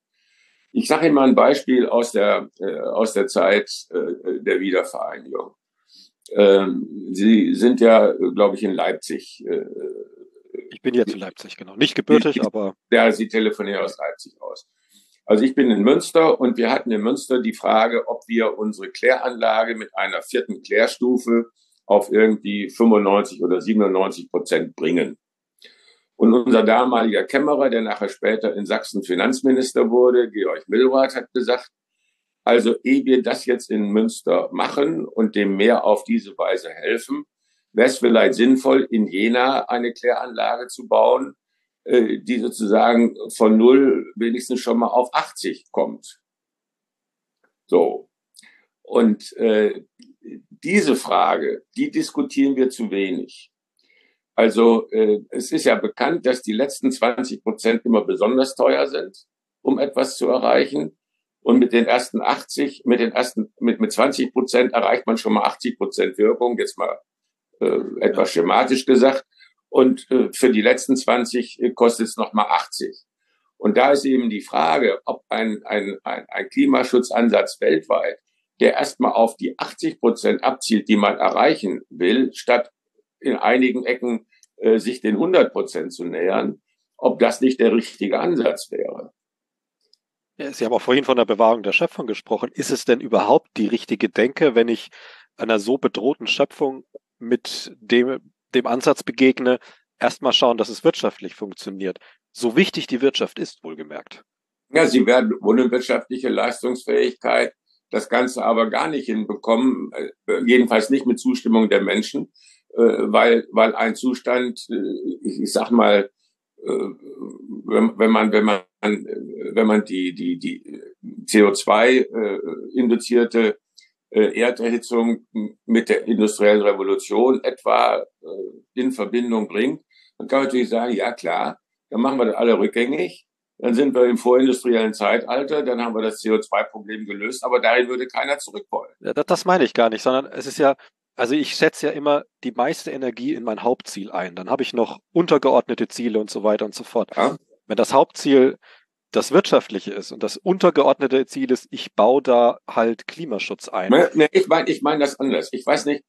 Ich sage Ihnen mal ein Beispiel aus der, äh, aus der Zeit äh, der Wiedervereinigung. Ähm, Sie sind ja, glaube ich, in Leipzig. Äh, ich bin jetzt in Leipzig, genau. Nicht gebürtig, aber. Ja, Sie telefonieren aus Leipzig aus. Also ich bin in Münster und wir hatten in Münster die Frage, ob wir unsere Kläranlage mit einer vierten Klärstufe auf irgendwie 95 oder 97 Prozent bringen. Und unser damaliger Kämmerer, der nachher später in Sachsen Finanzminister wurde, Georg Millrath, hat gesagt, also ehe wir das jetzt in Münster machen und dem Meer auf diese Weise helfen, wäre es vielleicht sinnvoll, in Jena eine Kläranlage zu bauen, äh, die sozusagen von null wenigstens schon mal auf 80 kommt. So. Und äh, diese Frage, die diskutieren wir zu wenig. Also äh, es ist ja bekannt, dass die letzten 20 Prozent immer besonders teuer sind, um etwas zu erreichen. Und mit den ersten 80, mit den ersten, mit, mit 20 Prozent erreicht man schon mal 80 Prozent Wirkung, jetzt mal äh, etwas schematisch gesagt und äh, für die letzten 20 äh, kostet es nochmal 80. Und da ist eben die Frage, ob ein, ein, ein, ein Klimaschutzansatz weltweit der erstmal auf die 80 Prozent abzielt, die man erreichen will, statt in einigen Ecken äh, sich den 100 Prozent zu nähern, ob das nicht der richtige Ansatz wäre. Sie haben auch vorhin von der Bewahrung der Schöpfung gesprochen. Ist es denn überhaupt die richtige Denke, wenn ich einer so bedrohten Schöpfung mit dem, dem Ansatz begegne, erstmal schauen, dass es wirtschaftlich funktioniert? So wichtig die Wirtschaft ist, wohlgemerkt. Ja, sie werden ohne wirtschaftliche Leistungsfähigkeit das Ganze aber gar nicht hinbekommen, äh, jedenfalls nicht mit Zustimmung der Menschen, äh, weil, weil ein Zustand, äh, ich sag mal, wenn, wenn man, wenn man, wenn man die, die, die CO2 induzierte Erderhitzung mit der industriellen Revolution etwa in Verbindung bringt, dann kann man natürlich sagen, ja klar, dann machen wir das alle rückgängig dann sind wir im vorindustriellen Zeitalter, dann haben wir das CO2-Problem gelöst, aber dahin würde keiner zurück wollen. Ja, das, das meine ich gar nicht, sondern es ist ja, also ich setze ja immer die meiste Energie in mein Hauptziel ein. Dann habe ich noch untergeordnete Ziele und so weiter und so fort. Ja. Wenn das Hauptziel das wirtschaftliche ist und das untergeordnete Ziel ist, ich baue da halt Klimaschutz ein. Nee, ich meine ich mein das anders. Ich weiß nicht,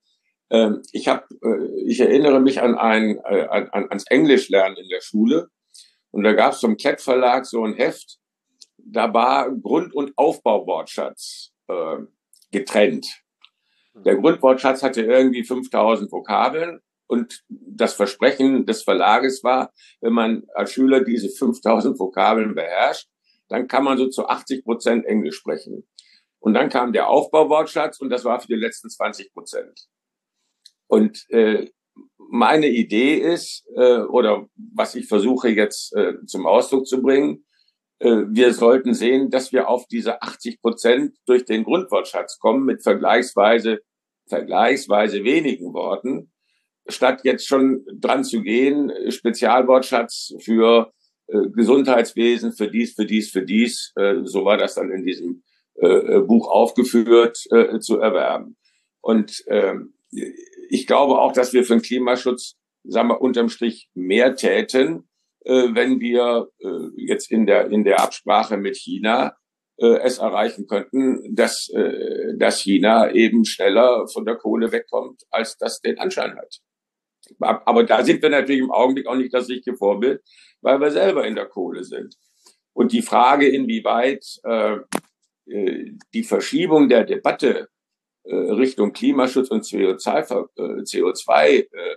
ähm, ich habe, äh, ich erinnere mich an ein, äh, an, ans Englischlernen in der Schule. Und da gab es zum Klettverlag so ein Heft, da war Grund- und Aufbauwortschatz äh, getrennt. Der Grundwortschatz hatte irgendwie 5000 Vokabeln und das Versprechen des Verlages war, wenn man als Schüler diese 5000 Vokabeln beherrscht, dann kann man so zu 80 Prozent Englisch sprechen. Und dann kam der Aufbauwortschatz und das war für die letzten 20 Prozent. Und äh, meine Idee ist, äh, oder was ich versuche jetzt äh, zum Ausdruck zu bringen, wir sollten sehen, dass wir auf diese 80 Prozent durch den Grundwortschatz kommen mit vergleichsweise, vergleichsweise wenigen Worten, statt jetzt schon dran zu gehen, Spezialwortschatz für äh, Gesundheitswesen, für dies, für dies, für dies, äh, so war das dann in diesem äh, äh Buch aufgeführt, äh, zu erwerben. Und ähm, ich glaube auch, dass wir für den Klimaschutz, sagen wir, unterm Strich mehr täten, äh, wenn wir äh, jetzt in der, in der Absprache mit China äh, es erreichen könnten, dass, äh, dass China eben schneller von der Kohle wegkommt, als das den Anschein hat. Aber da sind wir natürlich im Augenblick auch nicht das richtige Vorbild, weil wir selber in der Kohle sind. Und die Frage, inwieweit äh, äh die Verschiebung der Debatte äh, Richtung Klimaschutz und CO2, äh, CO2 äh,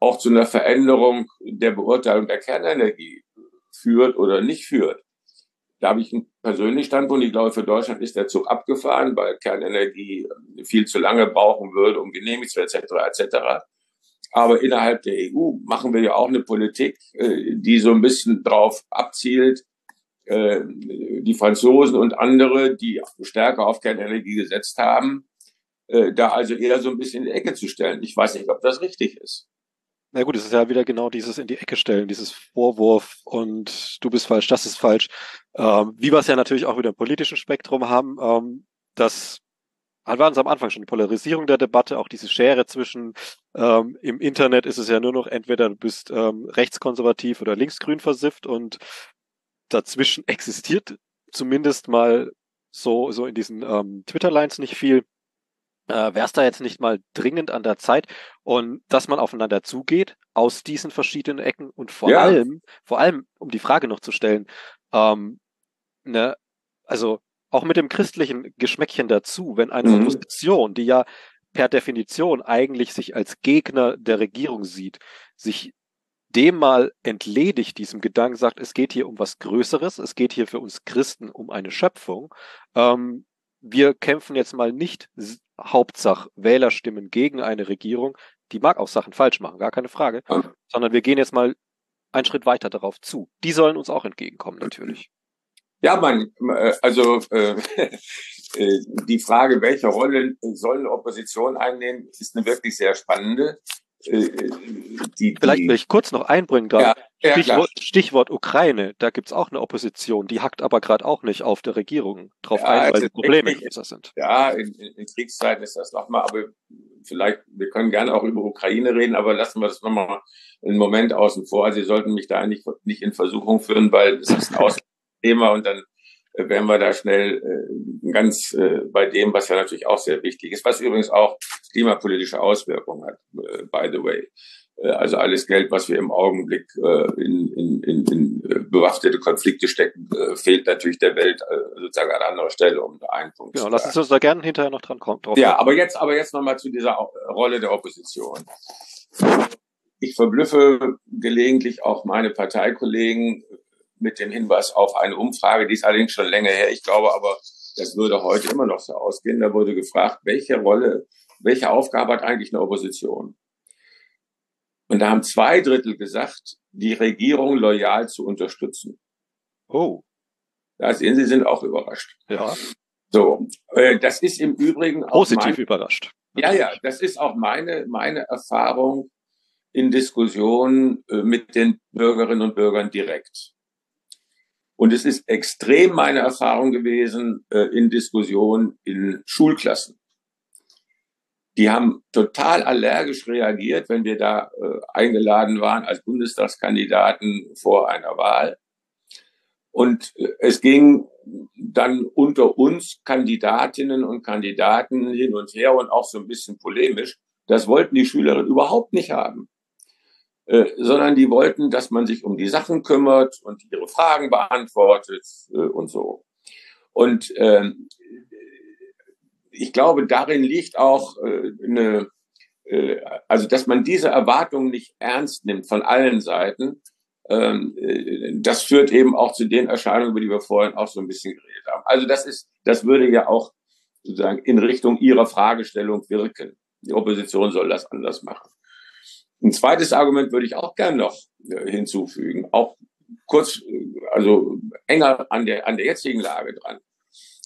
auch zu einer Veränderung der Beurteilung der Kernenergie führt oder nicht führt. Da habe ich einen persönlichen Standpunkt. Ich glaube, für Deutschland ist der Zug abgefahren, weil Kernenergie viel zu lange brauchen würde, um genehmigt zu etc. etc. Aber innerhalb der EU machen wir ja auch eine Politik, die so ein bisschen drauf abzielt, die Franzosen und andere, die stärker auf Kernenergie gesetzt haben, äh, da also eher so ein bisschen in die Ecke zu stellen. Ich weiß nicht, ob das richtig ist. Na gut, es ist ja wieder genau dieses in die Ecke stellen, dieses Vorwurf und du bist falsch, das ist falsch. Ähm, wie wir es ja natürlich auch wieder im politischen Spektrum haben, ähm, das war uns am Anfang schon die Polarisierung der Debatte, auch diese Schere zwischen ähm, im Internet ist es ja nur noch entweder du bist ähm, rechtskonservativ oder linksgrün versifft und dazwischen existiert zumindest mal so so in diesen ähm, Twitter-Lines nicht viel äh, wäre es da jetzt nicht mal dringend an der Zeit und dass man aufeinander zugeht aus diesen verschiedenen Ecken und vor ja. allem, vor allem, um die Frage noch zu stellen, ähm, ne, also auch mit dem christlichen Geschmäckchen dazu, wenn eine mhm. Opposition, die ja per Definition eigentlich sich als Gegner der Regierung sieht, sich dem mal entledigt, diesem Gedanken sagt, es geht hier um was Größeres, es geht hier für uns Christen um eine Schöpfung, ähm, wir kämpfen jetzt mal nicht Hauptsach Wählerstimmen gegen eine Regierung, die mag auch Sachen falsch machen, gar keine Frage, sondern wir gehen jetzt mal einen Schritt weiter darauf zu. Die sollen uns auch entgegenkommen, natürlich. Ja, man, äh, also äh, äh, die Frage, welche Rolle soll Opposition einnehmen, ist eine wirklich sehr spannende. Äh, die, Vielleicht will ich kurz noch einbringen da. Ja, ja, Stichwort, Stichwort, Ukraine, da gibt's auch eine Opposition, die hackt aber gerade auch nicht auf der Regierung drauf ja, ein, weil die Probleme größer sind. Ja, in, in Kriegszeiten ist das nochmal, aber vielleicht, wir können gerne auch über Ukraine reden, aber lassen wir das nochmal einen Moment außen vor. Sie sollten mich da nicht, nicht in Versuchung führen, weil es ist ein Außenthema und dann wären wir da schnell äh, ganz äh, bei dem, was ja natürlich auch sehr wichtig ist, was übrigens auch klimapolitische Auswirkungen hat, äh, by the way. Äh, also alles Geld, was wir im Augenblick äh, in, in, in, in äh, bewaffnete Konflikte stecken, äh, fehlt natürlich der Welt äh, sozusagen an anderer Stelle, um da einen Punkt genau, zu lassen Sie uns da gerne hinterher noch dran kommen. Ja, aber jetzt, aber jetzt nochmal zu dieser Rolle der Opposition. Ich verblüffe gelegentlich auch meine Parteikollegen mit dem Hinweis auf eine Umfrage, die ist allerdings schon länger her. Ich glaube aber, das würde heute immer noch so ausgehen. Da wurde gefragt, welche Rolle, welche Aufgabe hat eigentlich eine Opposition? Und da haben zwei Drittel gesagt, die Regierung loyal zu unterstützen. Oh. Da sehen Sie, sind auch überrascht. Ja. So, äh, das ist im Übrigen auch positiv mein, überrascht. Ja, ja, das ist auch meine meine Erfahrung in Diskussionen äh, mit den Bürgerinnen und Bürgern direkt. Und es ist extrem meine Erfahrung gewesen äh, in Diskussionen in Schulklassen. Die haben total allergisch reagiert, wenn wir da äh, eingeladen waren als Bundestagskandidaten vor einer Wahl. Und äh, es ging dann unter uns Kandidatinnen und Kandidaten hin und her und auch so ein bisschen polemisch. Das wollten die Schülerinnen überhaupt nicht haben. Äh, sondern die wollten, dass man sich um die Sachen kümmert und ihre Fragen beantwortet äh, und so. Und ähm, ich glaube, darin liegt auch äh, eine, äh, also dass man diese Erwartungen nicht ernst nimmt von allen Seiten. Ähm, äh, das führt eben auch zu den Erscheinungen, über die wir vorhin auch so ein bisschen geredet haben. Also das ist, das würde ja auch sozusagen in Richtung Ihrer Fragestellung wirken. Die Opposition soll das anders machen. Ein zweites Argument würde ich auch gern noch äh, hinzufügen, auch kurz, also enger an der, an der jetzigen Lage dran.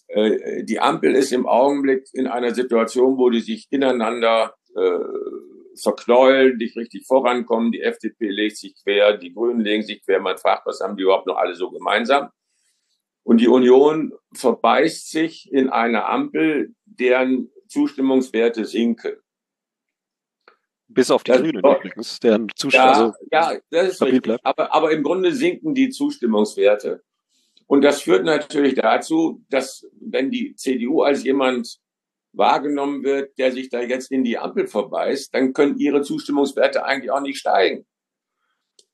Äh, die Ampel ist im Augenblick in einer Situation, wo die sich ineinander äh, verknäulen, nicht richtig vorankommen. Die FDP legt sich quer, die Grünen legen sich quer. Man fragt, was haben die überhaupt noch alle so gemeinsam? Und die Union verbeißt sich in eine Ampel, deren Zustimmungswerte sinken. Bis auf die das Grünen übrigens, deren Zustimmung ja, also ja, das ist richtig. Bleibt. Aber, aber im Grunde sinken die Zustimmungswerte. Und das führt natürlich dazu, dass wenn die CDU als jemand wahrgenommen wird, der sich da jetzt in die Ampel verbeißt, dann können ihre Zustimmungswerte eigentlich auch nicht steigen,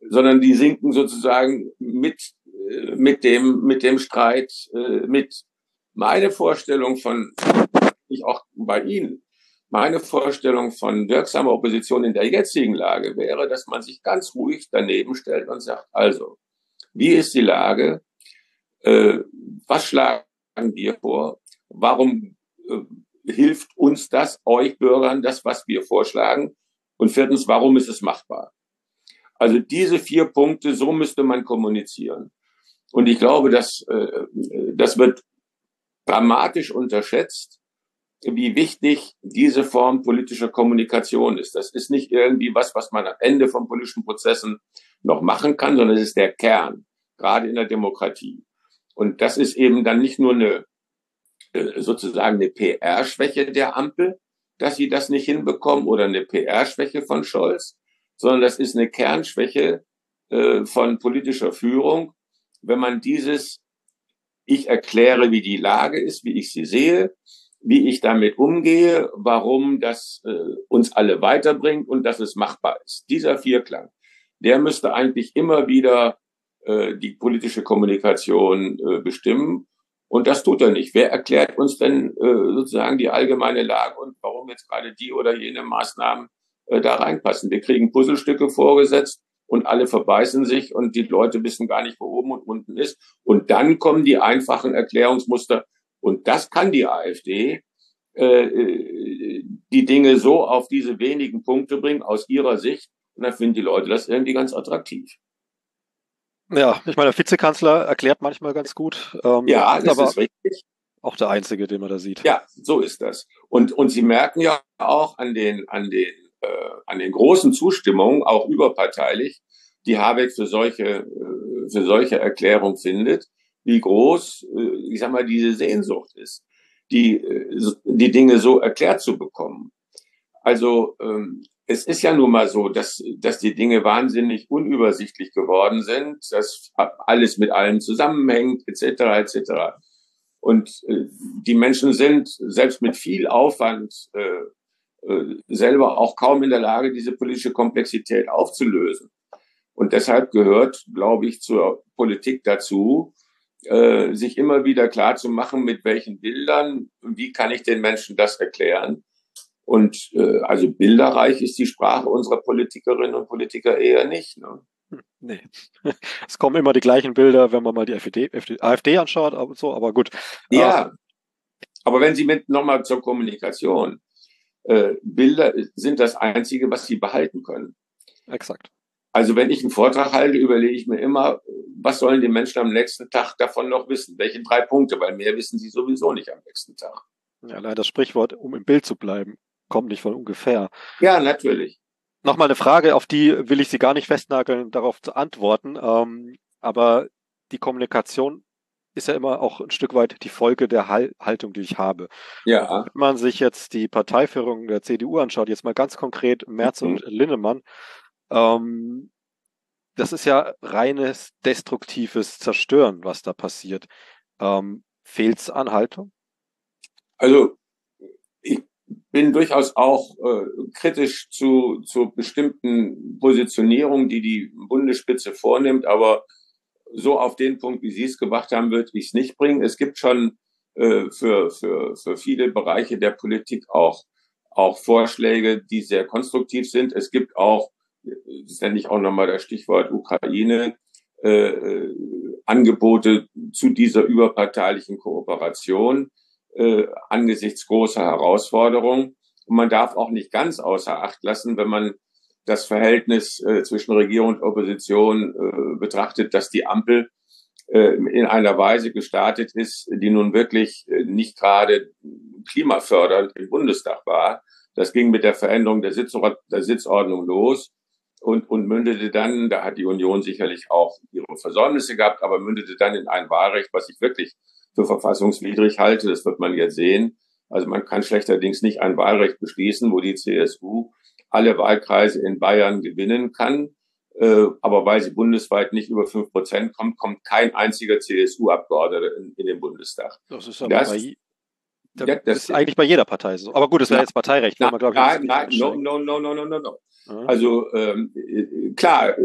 sondern die sinken sozusagen mit, äh, mit dem, mit dem Streit äh, mit. Meine Vorstellung von, ich auch bei Ihnen, meine Vorstellung von wirksamer Opposition in der jetzigen Lage wäre, dass man sich ganz ruhig daneben stellt und sagt, also, wie ist die Lage? äh, was schlagen wir vor? Warum äh, hilft uns das, euch Bürgern, das, was wir vorschlagen? Und viertens, warum ist es machbar? Also diese vier Punkte, so müsste man kommunizieren. Und ich glaube, dass äh, das wird dramatisch unterschätzt, wie wichtig diese Form politischer Kommunikation ist. Das ist nicht irgendwie was, was man am Ende von politischen Prozessen noch machen kann, sondern es ist der Kern, gerade in der Demokratie. Und das ist eben dann nicht nur eine äh, sozusagen eine PR-Schwäche der Ampel, dass sie das nicht hinbekommen oder eine PR-Schwäche von Scholz, sondern das ist eine Kernschwäche äh, von politischer Führung, wenn man dieses ich erkläre, wie die Lage ist, wie ich sie sehe, wie ich damit umgehe, warum das äh, uns alle weiterbringt und dass es machbar ist. Dieser Vierklang, der müsste eigentlich immer wieder äh, die politische Kommunikation äh, bestimmen. Und das tut er nicht. Wer erklärt uns denn äh, sozusagen die allgemeine Lage und warum jetzt gerade die oder jene Maßnahmen äh, da reinpassen? Wir kriegen Puzzlestücke vorgesetzt und alle verbeißen sich und die Leute wissen gar nicht, wo oben und unten ist. Und dann kommen die einfachen Erklärungsmuster. Und das kann die AfD, äh, äh, die Dinge so auf diese wenigen Punkte bringen aus ihrer Sicht. Und dann finden die Leute das irgendwie ganz attraktiv. Ja, ich meine, der Vizekanzler erklärt manchmal ganz gut. Ähm, ja, das ist richtig. Auch der einzige, den man da sieht. Ja, so ist das. Und, und Sie merken ja auch an den, an den, äh, an den großen Zustimmungen, auch überparteilich, die Habeck für solche, äh, für solche Erklärungen findet, wie groß, äh, ich sag mal, diese Sehnsucht ist, die, äh, die Dinge so erklärt zu bekommen. Also ähm, es ist ja nun mal so, dass, dass die Dinge wahnsinnig unübersichtlich geworden sind, dass alles mit allem zusammenhängt, etc., etc. Und äh, die Menschen sind selbst mit viel Aufwand selber auch kaum in der Lage, diese politische Komplexität aufzulösen. Und deshalb gehört, glaube ich, zur Politik dazu, äh, sich immer wieder klar zu machen, mit welchen Bildern, wie kann ich den Menschen das erklären. Und äh, also bilderreich ist die Sprache unserer Politikerinnen und Politiker eher nicht. Ne? Nee. Es kommen immer die gleichen Bilder, wenn man mal die FD, FD, AfD anschaut, aber so, aber gut. Ja, aber wenn Sie mit nochmal zur Kommunikation, äh, Bilder sind das Einzige, was Sie behalten können. Exakt. Also wenn ich einen Vortrag halte, überlege ich mir immer, was sollen die Menschen am nächsten Tag davon noch wissen? Welche drei Punkte? Weil mehr wissen sie sowieso nicht am nächsten Tag. Ja, leider das Sprichwort, um im Bild zu bleiben, kommt nicht von ungefähr. Ja, natürlich. Nochmal eine Frage, auf die will ich Sie gar nicht festnageln, darauf zu antworten. Ähm, aber die Kommunikation ist ja immer auch ein Stück weit die Folge der Haltung, die ich habe. Ja. Wenn man sich jetzt die Parteiführung der CDU anschaut, jetzt mal ganz konkret Merz mhm. und Linnemann, ähm, das ist ja reines destruktives Zerstören, was da passiert. Ähm, Fehlt es an Haltung? Also ich bin durchaus auch äh, kritisch zu, zu bestimmten Positionierungen, die die Bundesspitze vornimmt, aber so auf den Punkt, wie Sie es gemacht haben, würde ich es nicht bringen. Es gibt schon äh, für, für, für viele Bereiche der Politik auch, auch Vorschläge, die sehr konstruktiv sind. Es gibt auch das nenne ich auch nochmal das Stichwort Ukraine, äh, Angebote zu dieser überparteilichen Kooperation äh, angesichts großer Herausforderungen. Und man darf auch nicht ganz außer Acht lassen, wenn man das Verhältnis äh, zwischen Regierung und Opposition äh, betrachtet, dass die Ampel äh, in einer Weise gestartet ist, die nun wirklich äh, nicht gerade klimafördernd im Bundestag war. Das ging mit der Veränderung der, Sitzord der Sitzordnung los und, und mündete dann, da hat die Union sicherlich auch ihre Versäumnisse gehabt, aber mündete dann in ein Wahlrecht, was ich wirklich für verfassungswidrig halte. Das wird man jetzt sehen. Also man kann schlechterdings nicht ein Wahlrecht beschließen, wo die CSU alle Wahlkreise in Bayern gewinnen kann. Äh, aber weil sie bundesweit nicht über fünf Prozent kommt, kommt kein einziger CSU-Abgeordneter in, in, den Bundestag. Das ist aber das, bei, das, ja, das ist eigentlich bei jeder Partei so. Aber gut, das wäre jetzt Parteirecht. Na, man, ich, nein, nein, no, no, no, no, no, no, no. Also ähm, klar, äh,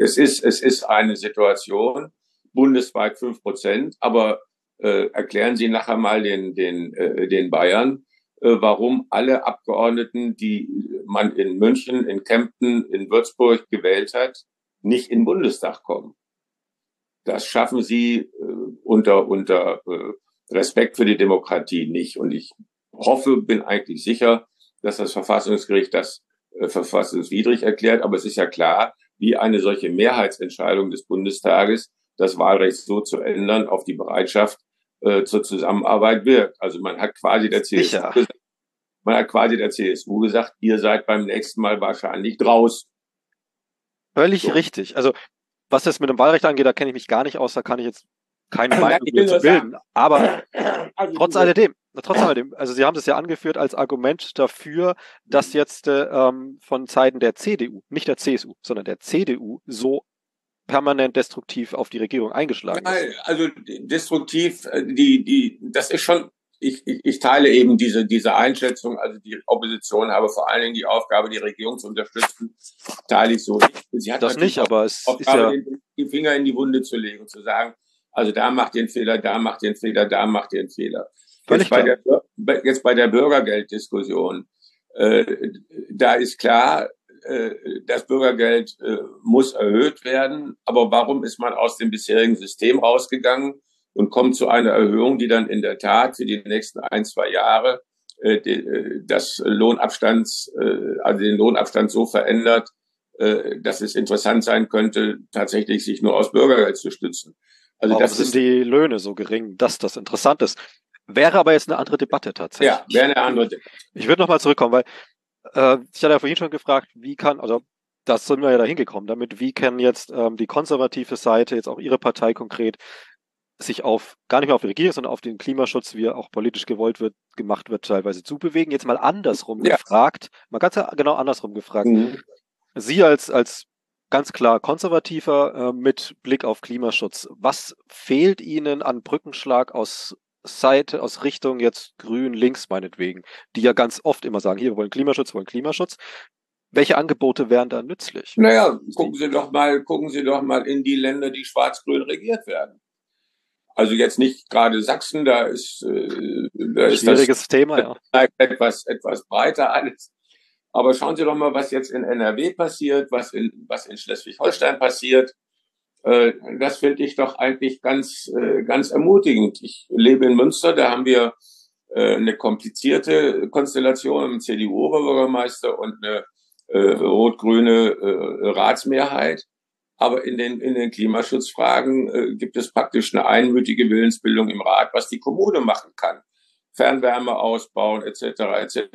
es ist es ist eine Situation bundesweit fünf Prozent, aber äh, erklären Sie nachher mal den den äh, den Bayern, äh, warum alle Abgeordneten, die man in München, in Kempten, in Würzburg gewählt hat, nicht in den Bundestag kommen. Das schaffen Sie äh, unter unter äh, Respekt für die Demokratie nicht. Und ich hoffe, bin eigentlich sicher, dass das Verfassungsgericht das äh, verfassungswidrig erklärt. Aber es ist ja klar, wie eine solche Mehrheitsentscheidung des Bundestages das Wahlrecht so zu ändern auf die Bereitschaft äh, zur Zusammenarbeit wirkt. Also man hat quasi der CSU gesagt, man hat quasi der CSU gesagt, ihr seid beim nächsten Mal wahrscheinlich draußen. Völlig so. richtig. Also was das mit dem Wahlrecht angeht, da kenne ich mich gar nicht aus, da kann ich jetzt keine Meinung mehr zu bilden. Aber also trotz alledem, trotz alledem, also Sie haben das ja angeführt als Argument dafür, dass jetzt äh, ähm, von Seiten der CDU, nicht der CSU, sondern der CDU so permanent destruktiv auf die Regierung eingeschlagen ist. Also destruktiv, äh, die, die, das ist schon, ich, ich, ich teile eben diese, diese Einschätzung, also die Opposition habe vor allen Dingen die Aufgabe, die Regierung zu unterstützen, teile ich so. Sie hat das nicht, aber es Aufgabe, ist ja die Finger in die Wunde zu legen und zu sagen, also da macht ihr einen Fehler, da macht ihr einen Fehler, da macht ihr einen Fehler. Jetzt bei, der, jetzt bei der Bürgergelddiskussion, äh, da ist klar, äh, das Bürgergeld äh, muss erhöht werden. Aber warum ist man aus dem bisherigen System rausgegangen und kommt zu einer Erhöhung, die dann in der Tat für die nächsten ein, zwei Jahre äh, das Lohnabstands, also den Lohnabstand so verändert, dass es interessant sein könnte, tatsächlich sich nur aus Bürgergeld zu stützen. Also Warum das sind die Löhne so gering, dass das interessant ist. Wäre aber jetzt eine andere Debatte tatsächlich. Ja, wäre eine andere Debatte. Ich würde nochmal zurückkommen, weil äh, ich hatte ja vorhin schon gefragt, wie kann, also das sind wir ja da hingekommen damit, wie kann jetzt ähm, die konservative Seite, jetzt auch Ihre Partei konkret, sich auf, gar nicht mehr auf die Regierung, sondern auf den Klimaschutz, wie er auch politisch gewollt wird, gemacht wird, teilweise zubewegen. Jetzt mal andersrum ja. gefragt, mal ganz genau andersrum gefragt. Mhm. Sie als, als ganz klar konservativer äh, mit Blick auf Klimaschutz. Was fehlt Ihnen an Brückenschlag aus Seite, aus Richtung jetzt grün, links meinetwegen, die ja ganz oft immer sagen, hier, wir wollen Klimaschutz, wir wollen Klimaschutz. Welche Angebote wären da nützlich? Naja, gucken Sie doch mal, gucken Sie doch mal in die Länder, die schwarz-grün regiert werden. Also jetzt nicht gerade Sachsen, da ist, äh, da ist schwieriges das Thema, ja. etwas, etwas breiter alles. Aber schauen Sie doch mal, was jetzt in NRW passiert, was in, was in Schleswig-Holstein passiert. Äh, das finde ich doch eigentlich ganz, äh, ganz ermutigend. Ich lebe in Münster, da haben wir äh, eine komplizierte Konstellation, einen CDU-Oberbürgermeister und eine rot-grüne Ratsmehrheit. Aber in den, in den Klimaschutzfragen gibt es praktisch eine einmütige Willensbildung im Rat, was die Kommune machen kann. Fernwärme ausbauen etc. etc.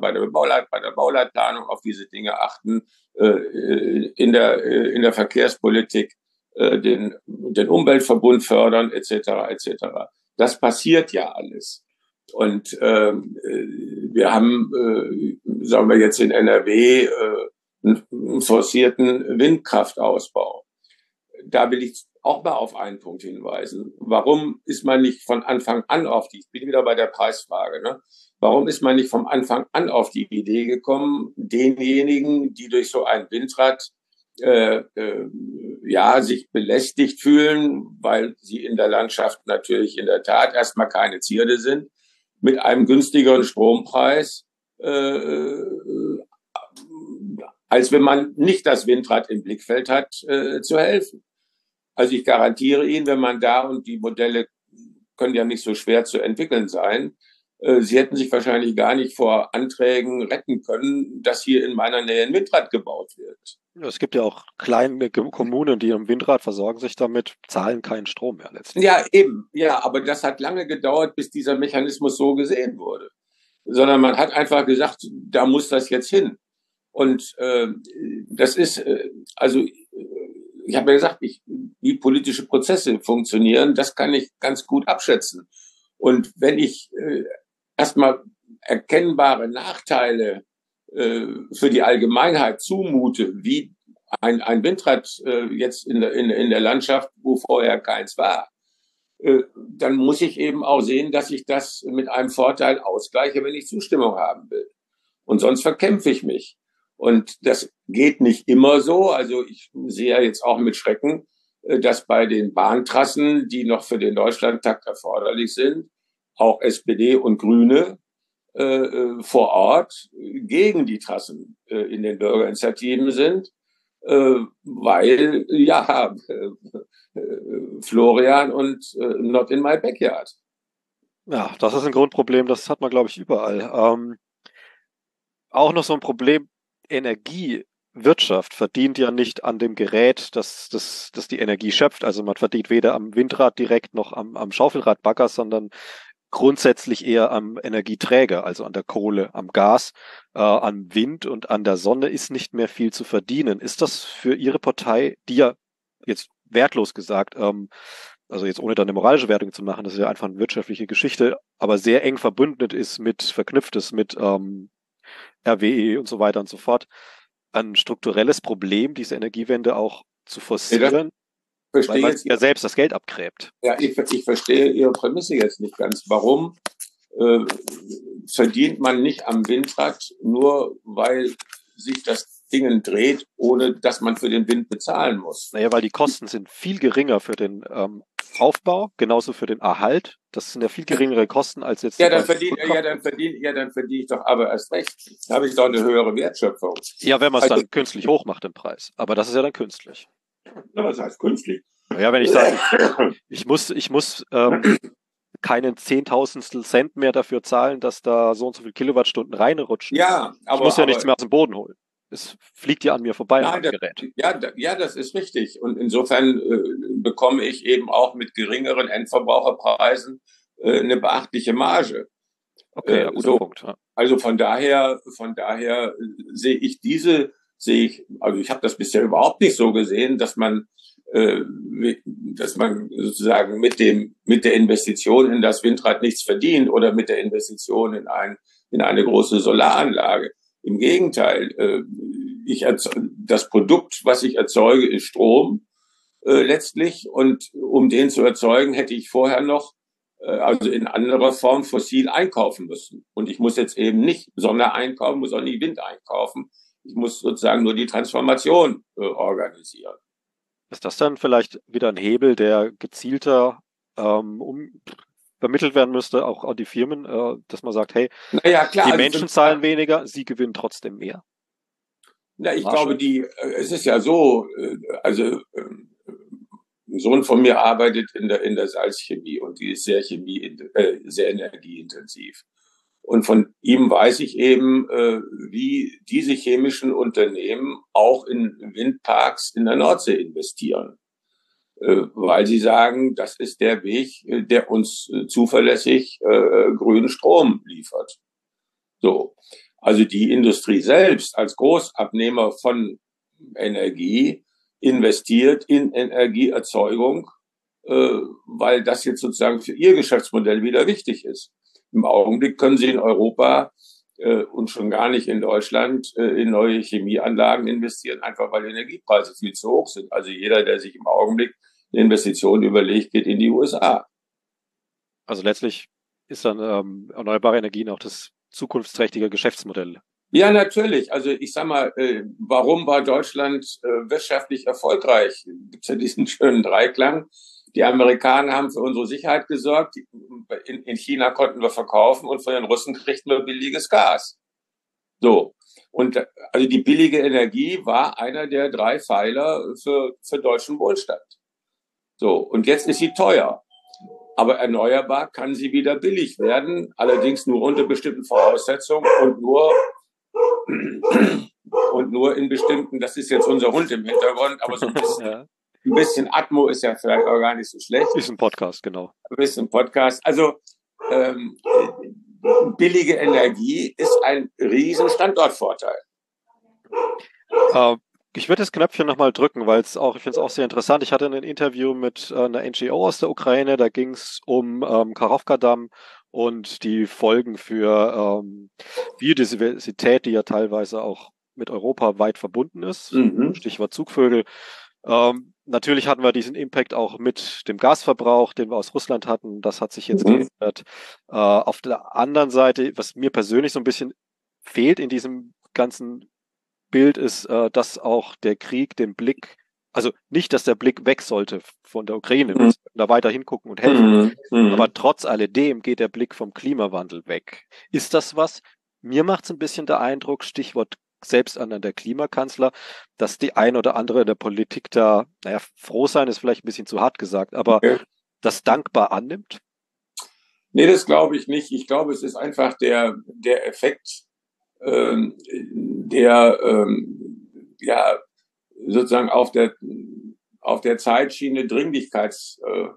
Bei der, Bauleit, bei der Bauleitplanung auf diese Dinge achten, äh, in, der, äh, in der Verkehrspolitik äh, den, den Umweltverbund fördern etc. etc. Das passiert ja alles. Und ähm, äh, wir haben, äh, sagen wir jetzt in NRW, äh, einen forcierten Windkraftausbau. Da will ich auch mal auf einen Punkt hinweisen. Warum ist man nicht von Anfang an auf die, ich bin wieder bei der Preisfrage, ne? Warum ist man nicht vom Anfang an auf die Idee gekommen, denjenigen, die durch so ein Windrad äh, äh, ja sich belästigt fühlen, weil sie in der Landschaft natürlich in der Tat erstmal keine Zierde sind, mit einem günstigeren Strompreis äh, als wenn man nicht das Windrad im Blickfeld hat, äh, zu helfen. Also ich garantiere Ihnen, wenn man da und die Modelle können ja nicht so schwer zu entwickeln sein, äh, Sie hätten sich wahrscheinlich gar nicht vor Anträgen retten können, dass hier in meiner Nähe ein Windrad gebaut wird. Es gibt ja auch kleine Kommunen, die im Windrad versorgen sich damit, zahlen keinen Strom mehr letztlich. Ja, eben. Ja, aber das hat lange gedauert, bis dieser Mechanismus so gesehen wurde. Sondern man hat einfach gesagt, da muss das jetzt hin. Und äh, das ist, äh, also ich habe ja gesagt, ich, wie politische Prozesse funktionieren, das kann ich ganz gut abschätzen. Und wenn ich äh, erstmal erkennbare Nachteile äh, für die Allgemeinheit zumute, wie ein, ein Windrad äh, jetzt in der, in, in der Landschaft, wo vorher keins war, äh, dann muss ich eben auch sehen, dass ich das mit einem Vorteil ausgleiche, wenn ich Zustimmung haben will. Und sonst verkämpfe ich mich. Und das geht nicht immer so. Also ich sehe jetzt auch mit Schrecken, dass bei den Bahntrassen, die noch für den Deutschlandtakt erforderlich sind, auch SPD und Grüne äh, äh, vor Ort gegen die Trassen äh, in den Bürgerinitiativen sind, äh, weil ja äh, Florian und not in my backyard. Ja, das ist ein Grundproblem, das hat man, glaube ich, überall. Ähm, auch noch so ein Problem, Energiewirtschaft verdient ja nicht an dem Gerät, das, das, das die Energie schöpft. Also man verdient weder am Windrad direkt noch am, am Schaufelradbagger, sondern grundsätzlich eher am Energieträger, also an der Kohle, am Gas, äh, am Wind und an der Sonne ist nicht mehr viel zu verdienen. Ist das für Ihre Partei, die ja jetzt wertlos gesagt, ähm, also jetzt ohne da eine moralische Wertung zu machen, das ist ja einfach eine wirtschaftliche Geschichte, aber sehr eng verbündet ist mit, verknüpft ist mit ähm, RWE und so weiter und so fort, ein strukturelles Problem, diese Energiewende auch zu forcieren, ja, weil man ja selbst das Geld abgräbt. Ja, ich, ich verstehe Ihre Prämisse jetzt nicht ganz. Warum äh, verdient man nicht am Windrad, nur weil sich das Ding dreht, ohne dass man für den Wind bezahlen muss? Naja, weil die Kosten sind viel geringer für den ähm, Aufbau, genauso für den Erhalt. Das sind ja viel geringere Kosten als jetzt. Ja, dann verdiene ja, dann verdiene ja, dann verdiene ich doch aber erst recht. Da habe ich doch eine höhere Wertschöpfung. Ja, wenn man es also, dann künstlich hoch macht im Preis. Aber das ist ja dann künstlich. Na, was heißt künstlich? Ja, wenn ich sage, ich, ich muss, ich muss ähm, keinen Zehntausendstel Cent mehr dafür zahlen, dass da so und so viele Kilowattstunden reinrutschen. Ja, aber. Ich muss ja aber, nichts mehr aus dem Boden holen es fliegt ja an mir vorbei, Nein, das Gerät. Ja, ja, das ist richtig. Und insofern äh, bekomme ich eben auch mit geringeren Endverbraucherpreisen äh, eine beachtliche Marge. Okay, äh, guter so, Punkt. Ja. Also von daher, von daher äh, sehe ich diese, sehe ich, also ich habe das bisher überhaupt nicht so gesehen, dass man äh, dass man sozusagen mit dem mit der Investition in das Windrad nichts verdient oder mit der Investition in ein in eine große Solaranlage. Im Gegenteil, äh, ich das Produkt, was ich erzeuge, ist Strom äh, letztlich. Und um den zu erzeugen, hätte ich vorher noch also in anderer Form fossil einkaufen müssen. Und ich muss jetzt eben nicht Sonne einkaufen, muss auch nicht Wind einkaufen. Ich muss sozusagen nur die Transformation äh, organisieren. Ist das dann vielleicht wieder ein Hebel, der gezielter ähm, um, vermittelt werden müsste, auch an die Firmen, äh, dass man sagt, hey, naja, klar, die also Menschen zahlen weniger, sie gewinnen trotzdem mehr? Na, ich Marshall. glaube, die, äh, es ist ja so, äh, also ähm, ein Sohn von mir arbeitet in der, in der Salzchemie und die ist sehr chemie, äh, sehr energieintensiv. Und von ihm weiß ich eben, äh, wie diese chemischen Unternehmen auch in Windparks in der Nordsee investieren. Äh, weil sie sagen, das ist der Weg, äh, der uns äh, zuverlässig grünen Strom liefert. So. Also die Industrie selbst als Großabnehmer von Energie investiert in Energieerzeugung, weil das jetzt sozusagen für ihr Geschäftsmodell wieder wichtig ist. Im Augenblick können sie in Europa und schon gar nicht in Deutschland in neue Chemieanlagen investieren, einfach weil Energiepreise viel zu hoch sind. Also jeder, der sich im Augenblick eine Investition überlegt, geht in die USA. Also letztlich ist dann ähm, erneuerbare Energien auch das zukunftsträchtige Geschäftsmodell ja, natürlich. Also ich sag mal, äh, warum war Deutschland äh, wirtschaftlich erfolgreich? Gibt ja diesen schönen Dreiklang. Die Amerikaner haben für unsere Sicherheit gesorgt. In, in China konnten wir verkaufen und von den Russen kriegten wir billiges Gas. So. Und also die billige Energie war einer der drei Pfeiler für, für deutschen Wohlstand. So. Und jetzt ist sie teuer. Aber erneuerbar kann sie wieder billig werden, allerdings nur unter bestimmten Voraussetzungen und nur und nur in bestimmten, das ist jetzt unser Hund im Hintergrund, aber so ein bisschen, ja. ein bisschen Atmo ist ja vielleicht auch gar nicht so schlecht. Ist ein Podcast, genau. Ein bisschen Podcast. Also ähm, billige Energie ist ein riesen Standortvorteil. Äh, ich würde das Knöpfchen nochmal drücken, weil es auch, ich finde es auch sehr interessant. Ich hatte ein Interview mit äh, einer NGO aus der Ukraine, da ging es um ähm, Karovka-Damm und die Folgen für ähm, Biodiversität, die ja teilweise auch mit Europa weit verbunden ist. Mhm. Stichwort Zugvögel. Ähm, natürlich hatten wir diesen Impact auch mit dem Gasverbrauch, den wir aus Russland hatten. Das hat sich jetzt mhm. geändert. Äh, auf der anderen Seite, was mir persönlich so ein bisschen fehlt in diesem ganzen Bild, ist, äh, dass auch der Krieg den Blick also nicht, dass der Blick weg sollte von der Ukraine, wir mhm. da weiter hingucken und helfen. Mhm. mhm. Aber trotz alledem geht der Blick vom Klimawandel weg. Ist das was? Mir macht es ein bisschen der Eindruck, Stichwort selbst an der Klimakanzler, dass die ein oder andere in der Politik da, naja, froh sein ist vielleicht ein bisschen zu hart gesagt, aber okay. das dankbar annimmt? Nee, das glaube ich nicht. Ich glaube, es ist einfach der, der Effekt, ähm, der ähm, ja sozusagen auf der, auf der Zeitschiene Dringlichkeits, äh,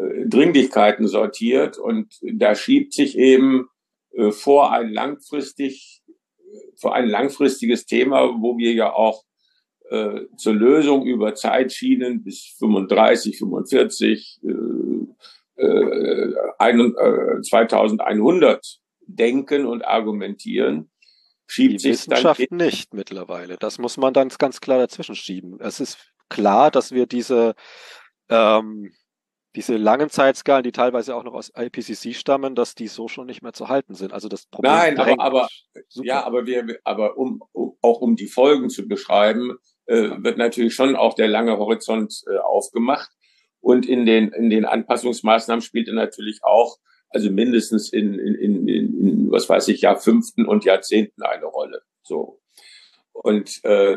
äh, Dringlichkeiten sortiert und da schiebt sich eben äh, vor ein langfristig, vor ein langfristiges Thema, wo wir ja auch äh, zur Lösung über Zeitschienen bis 35, 45, äh, äh, ein, äh, 2100 denken und argumentieren schiebt die sich Wissenschaft dann nicht mittlerweile. Das muss man dann ganz klar dazwischen schieben. Es ist klar, dass wir diese ähm, diese langen Zeitskalen, die teilweise auch noch aus IPCC stammen, dass die so schon nicht mehr zu halten sind. Also das Problem. Nein, aber, aber ja, aber wir, aber um, um auch um die Folgen zu beschreiben, äh, wird natürlich schon auch der lange Horizont äh, aufgemacht. Und in den in den Anpassungsmaßnahmen spielt er natürlich auch also mindestens in, in, in, in was weiß ich, Jahrfünften und Jahrzehnten eine Rolle. So. Und äh,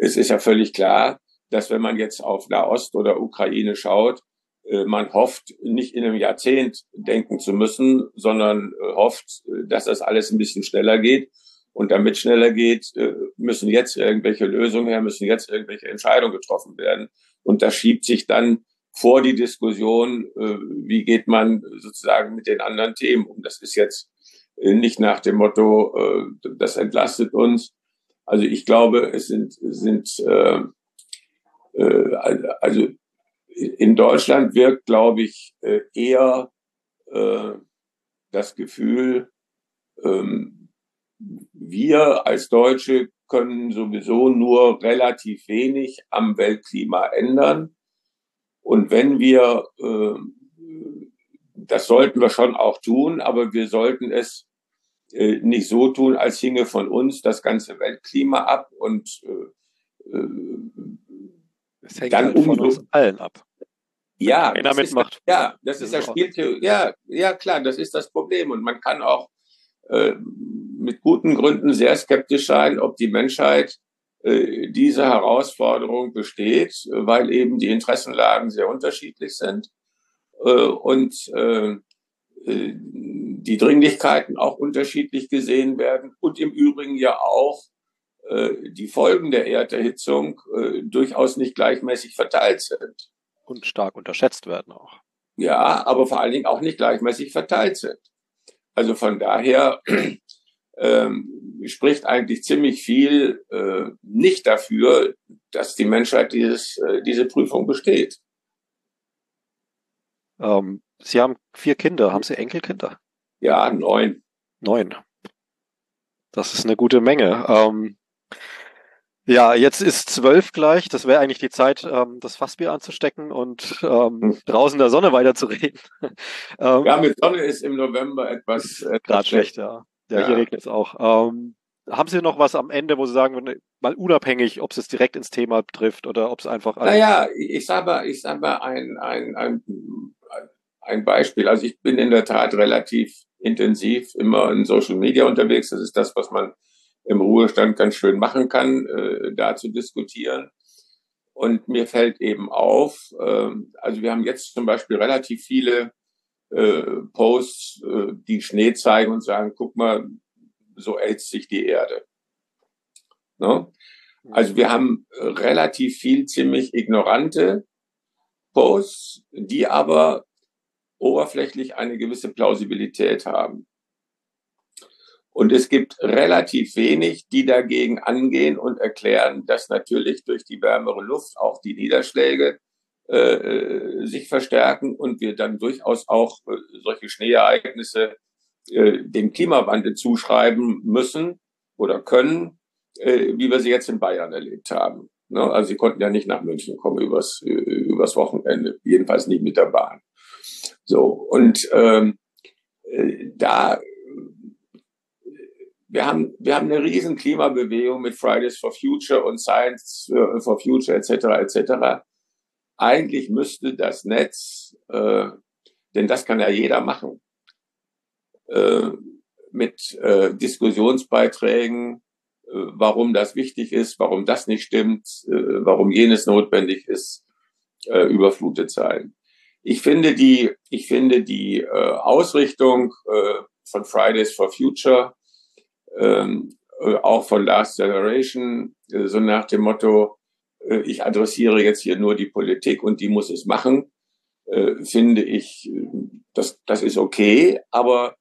es ist ja völlig klar, dass wenn man jetzt auf Nahost oder Ukraine schaut, äh, man hofft, nicht in einem Jahrzehnt denken zu müssen, sondern äh, hofft, dass das alles ein bisschen schneller geht. Und damit schneller geht, äh, müssen jetzt irgendwelche Lösungen her, müssen jetzt irgendwelche Entscheidungen getroffen werden. Und das schiebt sich dann vor die Diskussion, äh, wie geht man sozusagen mit den anderen Themen um. Das ist jetzt äh, nicht nach dem Motto, äh, das entlastet uns. Also ich glaube, es sind, sind äh, äh, also in Deutschland wirkt, glaube ich, eher äh, das Gefühl, ähm, wir als Deutsche können sowieso nur relativ wenig am Weltklima ändern. Und wenn wir äh, das sollten wir schon auch tun, aber wir sollten es äh, nicht so tun, als hinge von uns das ganze Weltklima ab und äh, äh es hängt dann halt von uns allen ab. Ja, das ist, ja, das ist das Spieltheorie. Ja, ja, klar, das ist das Problem. Und man kann auch äh, mit guten Gründen sehr skeptisch sein, ob die Menschheit äh, diese Herausforderung besteht, weil eben die Interessenlagen sehr unterschiedlich sind äh, und äh, äh, die Dringlichkeiten auch unterschiedlich gesehen werden und im Übrigen ja auch äh, die Folgen der Erderhitzung äh, durchaus nicht gleichmäßig verteilt sind. Und stark unterschätzt werden auch. Ja, aber vor allen Dingen auch nicht gleichmäßig verteilt sind. Also von daher ähm, spricht eigentlich ziemlich viel äh, nicht dafür, dass die Menschheit dieses, äh, diese Prüfung besteht. Ähm, Sie haben vier Kinder. Haben Sie Enkelkinder? Ja, neun. Neun. Das ist eine gute Menge. Ähm, ja, jetzt ist zwölf gleich. Das wäre eigentlich die Zeit, ähm, das Fassbier anzustecken und ähm, hm. draußen der Sonne weiterzureden. ähm, ja, mit Sonne ist im November etwas. Gerade schlecht, ja. Ja. Ja, hier regnet es auch. Ähm, haben Sie noch was am Ende, wo Sie sagen, mal unabhängig, ob es direkt ins Thema trifft oder ob es einfach. Naja, ich sage mal, ich sag mal ein, ein, ein ein Beispiel. Also ich bin in der Tat relativ intensiv immer in Social Media unterwegs. Das ist das, was man im Ruhestand ganz schön machen kann, äh, da zu diskutieren. Und mir fällt eben auf, äh, also wir haben jetzt zum Beispiel relativ viele äh, Posts, äh, die Schnee zeigen und sagen, guck mal, so erhitzt sich die Erde. Ne? Also wir haben relativ viel ziemlich ignorante Posts, die aber oberflächlich eine gewisse Plausibilität haben. Und es gibt relativ wenig, die dagegen angehen und erklären, dass natürlich durch die wärmere Luft auch die Niederschläge äh, sich verstärken und wir dann durchaus auch äh, solche Schneeereignisse äh, dem Klimawandel zuschreiben müssen oder können, äh, wie wir sie jetzt in Bayern erlebt haben. Ne? Also sie konnten ja nicht nach München kommen übers, äh, übers Wochenende, jedenfalls nicht mit der Bahn. So, und ähm, äh, da wir haben, wir haben eine riesen Klimabewegung mit Fridays for Future und Science for Future etc. etc. Eigentlich müsste das Netz, äh, denn das kann ja jeder machen, äh, mit äh, Diskussionsbeiträgen, äh, warum das wichtig ist, warum das nicht stimmt, äh, warum jenes notwendig ist, äh, überflutet sein. Ich finde die, ich finde die äh, Ausrichtung äh, von Fridays for Future, ähm, äh, auch von Last Generation, äh, so nach dem Motto, ich adressiere jetzt hier nur die Politik und die muss es machen, äh, finde ich, das, das ist okay, aber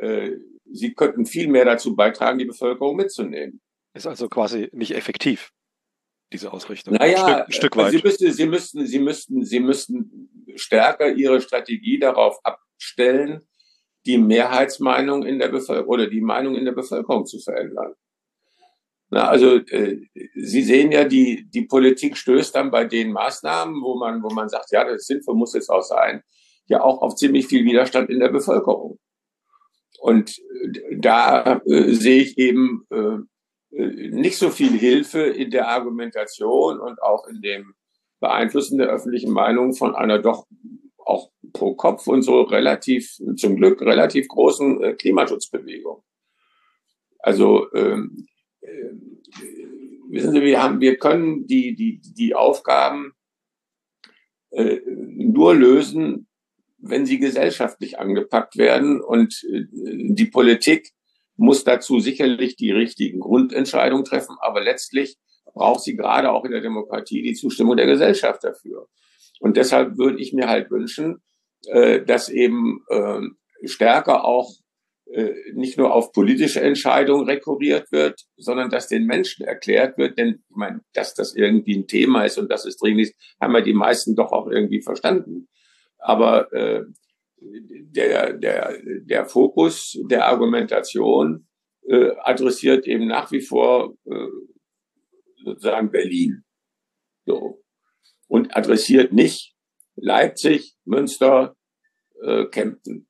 äh, sie könnten viel mehr dazu beitragen, die Bevölkerung mitzunehmen. Ist also quasi nicht effektiv diese Ausrichtung. Naja, ein Stück, ein Stück weit. Sie, müsste, sie, müssten, sie, müssten, sie müssten stärker ihre Strategie darauf abstellen, die Mehrheitsmeinung in der Bevölkerung oder die Meinung in der Bevölkerung zu verändern. Na, also äh, Sie sehen ja, die, die Politik stößt dann bei den Maßnahmen, wo man, wo man sagt, ja, das sinnvoll muss jetzt auch sein, ja auch auf ziemlich viel Widerstand in der Bevölkerung. Und äh, da äh, sehe ich eben äh, äh, nicht so viel Hilfe in der Argumentation und auch in dem Beeinflussen der öffentlichen Meinung von einer doch auch pro Kopf und so relativ, zum Glück relativ großen äh, Klimaschutzbewegung. Also ähm, äh, wissen Sie, wir haben, wir können die die die Aufgaben äh, nur lösen, wenn sie gesellschaftlich angepackt werden und äh, die Politik muss dazu sicherlich die richtigen Grundentscheidungen treffen, aber letztlich braucht sie gerade auch in der Demokratie die Zustimmung der Gesellschaft dafür. Und deshalb würde ich mir halt wünschen, äh, dass eben äh, stärker auch äh, nicht nur auf politische Entscheidungen rekurriert wird, sondern dass den Menschen erklärt wird, denn ich meine, dass das irgendwie ein Thema ist und dass es dringend ist, haben ja die meisten doch auch irgendwie verstanden. Aber äh, der, der, der Fokus der Argumentation äh, adressiert eben nach wie vor äh, sozusagen Berlin. So. Und adressiert nicht Leipzig, Münster, äh, Kempten.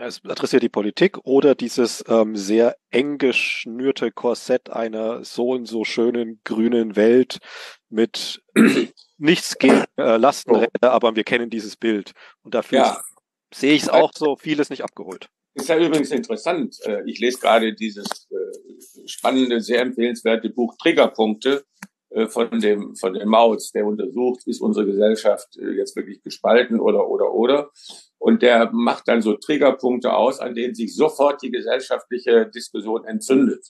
Es adressiert die Politik oder dieses ähm, sehr eng geschnürte Korsett einer so und so schönen grünen Welt mit nichts gegen äh, Lastenräder, aber wir kennen dieses Bild. Und dafür ja. sehe ich es auch so, vieles nicht abgeholt. Ist ja übrigens interessant. Äh, ich lese gerade dieses äh, spannende, sehr empfehlenswerte Buch Triggerpunkte äh, von dem, von dem Maus, der untersucht, ist unsere Gesellschaft jetzt wirklich gespalten oder, oder, oder. Und der macht dann so Triggerpunkte aus, an denen sich sofort die gesellschaftliche Diskussion entzündet.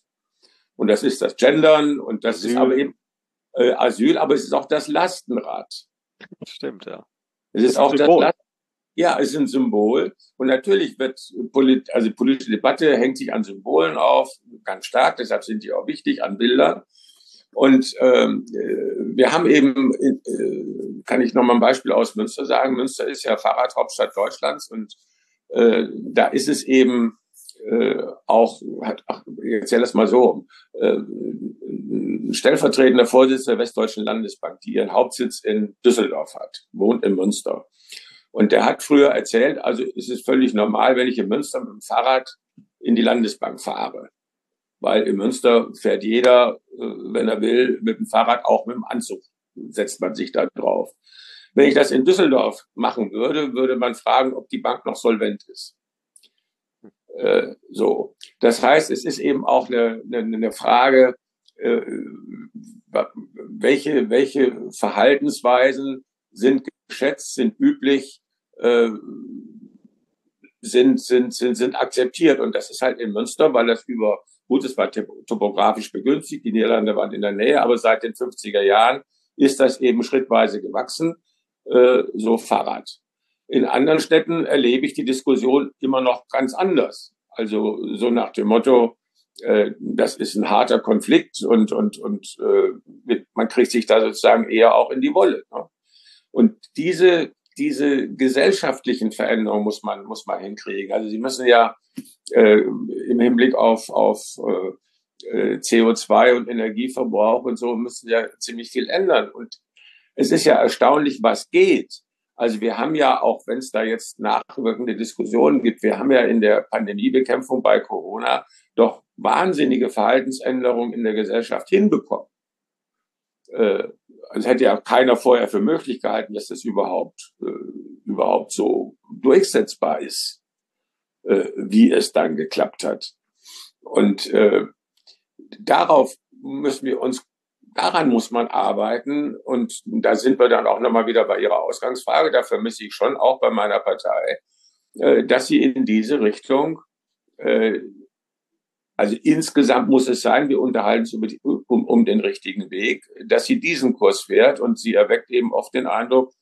Und das ist das Gendern und das Asyl. ist aber eben äh, Asyl, aber es ist auch das Lastenrad. Stimmt, ja. Es ist, ist auch das Lastenrad. Ja, es ist ein Symbol. Und natürlich wird polit also politische Debatte hängt sich an Symbolen auf, ganz stark, deshalb sind die auch wichtig, an Bildern. Und ähm, äh, wir haben eben, äh, kann ich noch mal ein Beispiel aus Münster sagen, Münster ist ja Fahrradhauptstadt Deutschlands und äh, da ist es eben äh, auch, ach, ich erzähle das mal so, äh, stellvertretender Vorsitzender der Westdeutschen Landesbank, die ihren Hauptsitz in Düsseldorf hat, wohnt in Münster. Und der hat früher erzählt, also ist es völlig normal, wenn ich in Münster mit dem Fahrrad in die Landesbank fahre. Weil in Münster fährt jeder, äh, wenn er will, mit dem Fahrrad, auch mit dem Anzug setzt man sich da drauf. Wenn ich das in Düsseldorf machen würde, würde man fragen, ob die Bank noch solvent ist. Äh, so. Das heißt, es ist eben auch eine, eine, eine Frage, äh, welche, welche Verhaltensweisen sind geschätzt, sind üblich, sind, sind, sind, sind akzeptiert. Und das ist halt in Münster, weil das über, gut, es war topografisch begünstigt, die Niederlande waren in der Nähe, aber seit den 50er Jahren ist das eben schrittweise gewachsen, äh, so Fahrrad. In anderen Städten erlebe ich die Diskussion immer noch ganz anders. Also so nach dem Motto, äh, das ist ein harter Konflikt und, und, und äh, man kriegt sich da sozusagen eher auch in die Wolle. Ne? Und diese, diese gesellschaftlichen Veränderungen muss man, muss man hinkriegen. Also sie müssen ja äh, im Hinblick auf, auf äh, CO2 und Energieverbrauch und so müssen ja ziemlich viel ändern. Und es ist ja erstaunlich, was geht. Also wir haben ja, auch wenn es da jetzt nachwirkende Diskussionen gibt, wir haben ja in der Pandemiebekämpfung bei Corona doch wahnsinnige Verhaltensänderungen in der Gesellschaft hinbekommen. Äh, es hätte ja keiner vorher für möglich gehalten, dass das überhaupt, äh, überhaupt so durchsetzbar ist, äh, wie es dann geklappt hat. Und äh, darauf müssen wir uns, daran muss man arbeiten. Und da sind wir dann auch nochmal wieder bei Ihrer Ausgangsfrage. Da vermisse ich schon auch bei meiner Partei, äh, dass sie in diese Richtung äh, also insgesamt muss es sein, wir unterhalten uns um den richtigen Weg, dass sie diesen Kurs fährt und sie erweckt eben oft den Eindruck,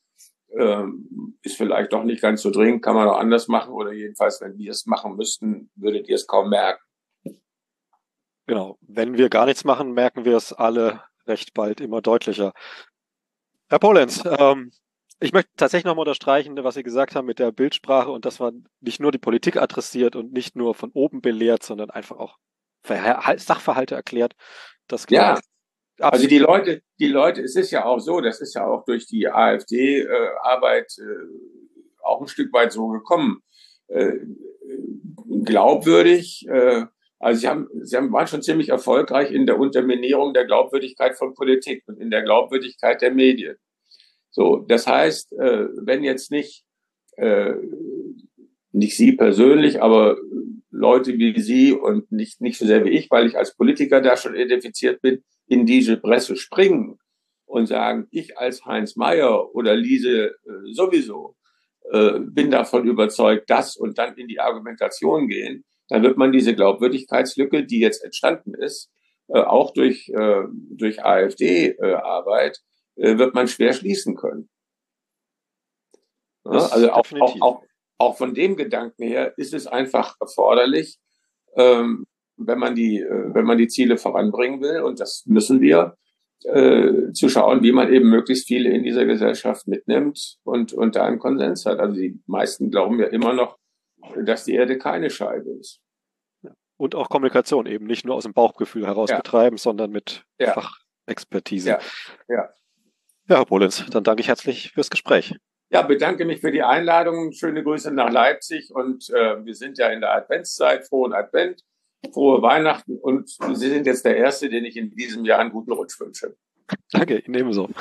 ähm, ist vielleicht doch nicht ganz so dringend, kann man auch anders machen oder jedenfalls, wenn wir es machen müssten, würdet ihr es kaum merken. Genau, wenn wir gar nichts machen, merken wir es alle recht bald immer deutlicher. Herr Polenz, ähm, ich möchte tatsächlich nochmal unterstreichen, was Sie gesagt haben mit der Bildsprache und dass man nicht nur die Politik adressiert und nicht nur von oben belehrt, sondern einfach auch Sachverhalte erklärt. Das ja, also die Leute, die Leute, es ist ja auch so, das ist ja auch durch die AfD-Arbeit äh, äh, auch ein Stück weit so gekommen. Äh, glaubwürdig, äh, also sie haben, sie haben, waren schon ziemlich erfolgreich in der Unterminierung der Glaubwürdigkeit von Politik und in der Glaubwürdigkeit der Medien. So, das heißt, äh, wenn jetzt nicht, äh, nicht Sie persönlich, aber Leute wie Sie und nicht, nicht so sehr wie ich, weil ich als Politiker da schon identifiziert bin, in diese Presse springen und sagen, ich als Heinz Mayer oder Lise äh, sowieso äh, bin davon überzeugt, das und dann in die Argumentation gehen, dann wird man diese Glaubwürdigkeitslücke, die jetzt entstanden ist, äh, auch durch, äh, durch AfD-Arbeit, äh, wird man schwer schließen können. Ja, also auch, auch, auch, auch von dem Gedanken her ist es einfach erforderlich, ähm, wenn man die, äh, wenn man die Ziele voranbringen will, und das müssen wir, äh, zu schauen, wie man eben möglichst viele in dieser Gesellschaft mitnimmt und, und da einen Konsens hat. Also die meisten glauben ja immer noch, dass die Erde keine Scheibe ist. Und auch Kommunikation eben nicht nur aus dem Bauchgefühl heraus ja. betreiben, sondern mit ja. Fachexpertise. Ja. ja. Ja, Herr Polens, dann danke ich herzlich fürs Gespräch. Ja, bedanke mich für die Einladung. Schöne Grüße nach Leipzig und äh, wir sind ja in der Adventszeit. Frohen Advent, frohe Weihnachten und Sie sind jetzt der Erste, den ich in diesem Jahr einen guten Rutsch wünsche. Danke, Ihnen ebenso.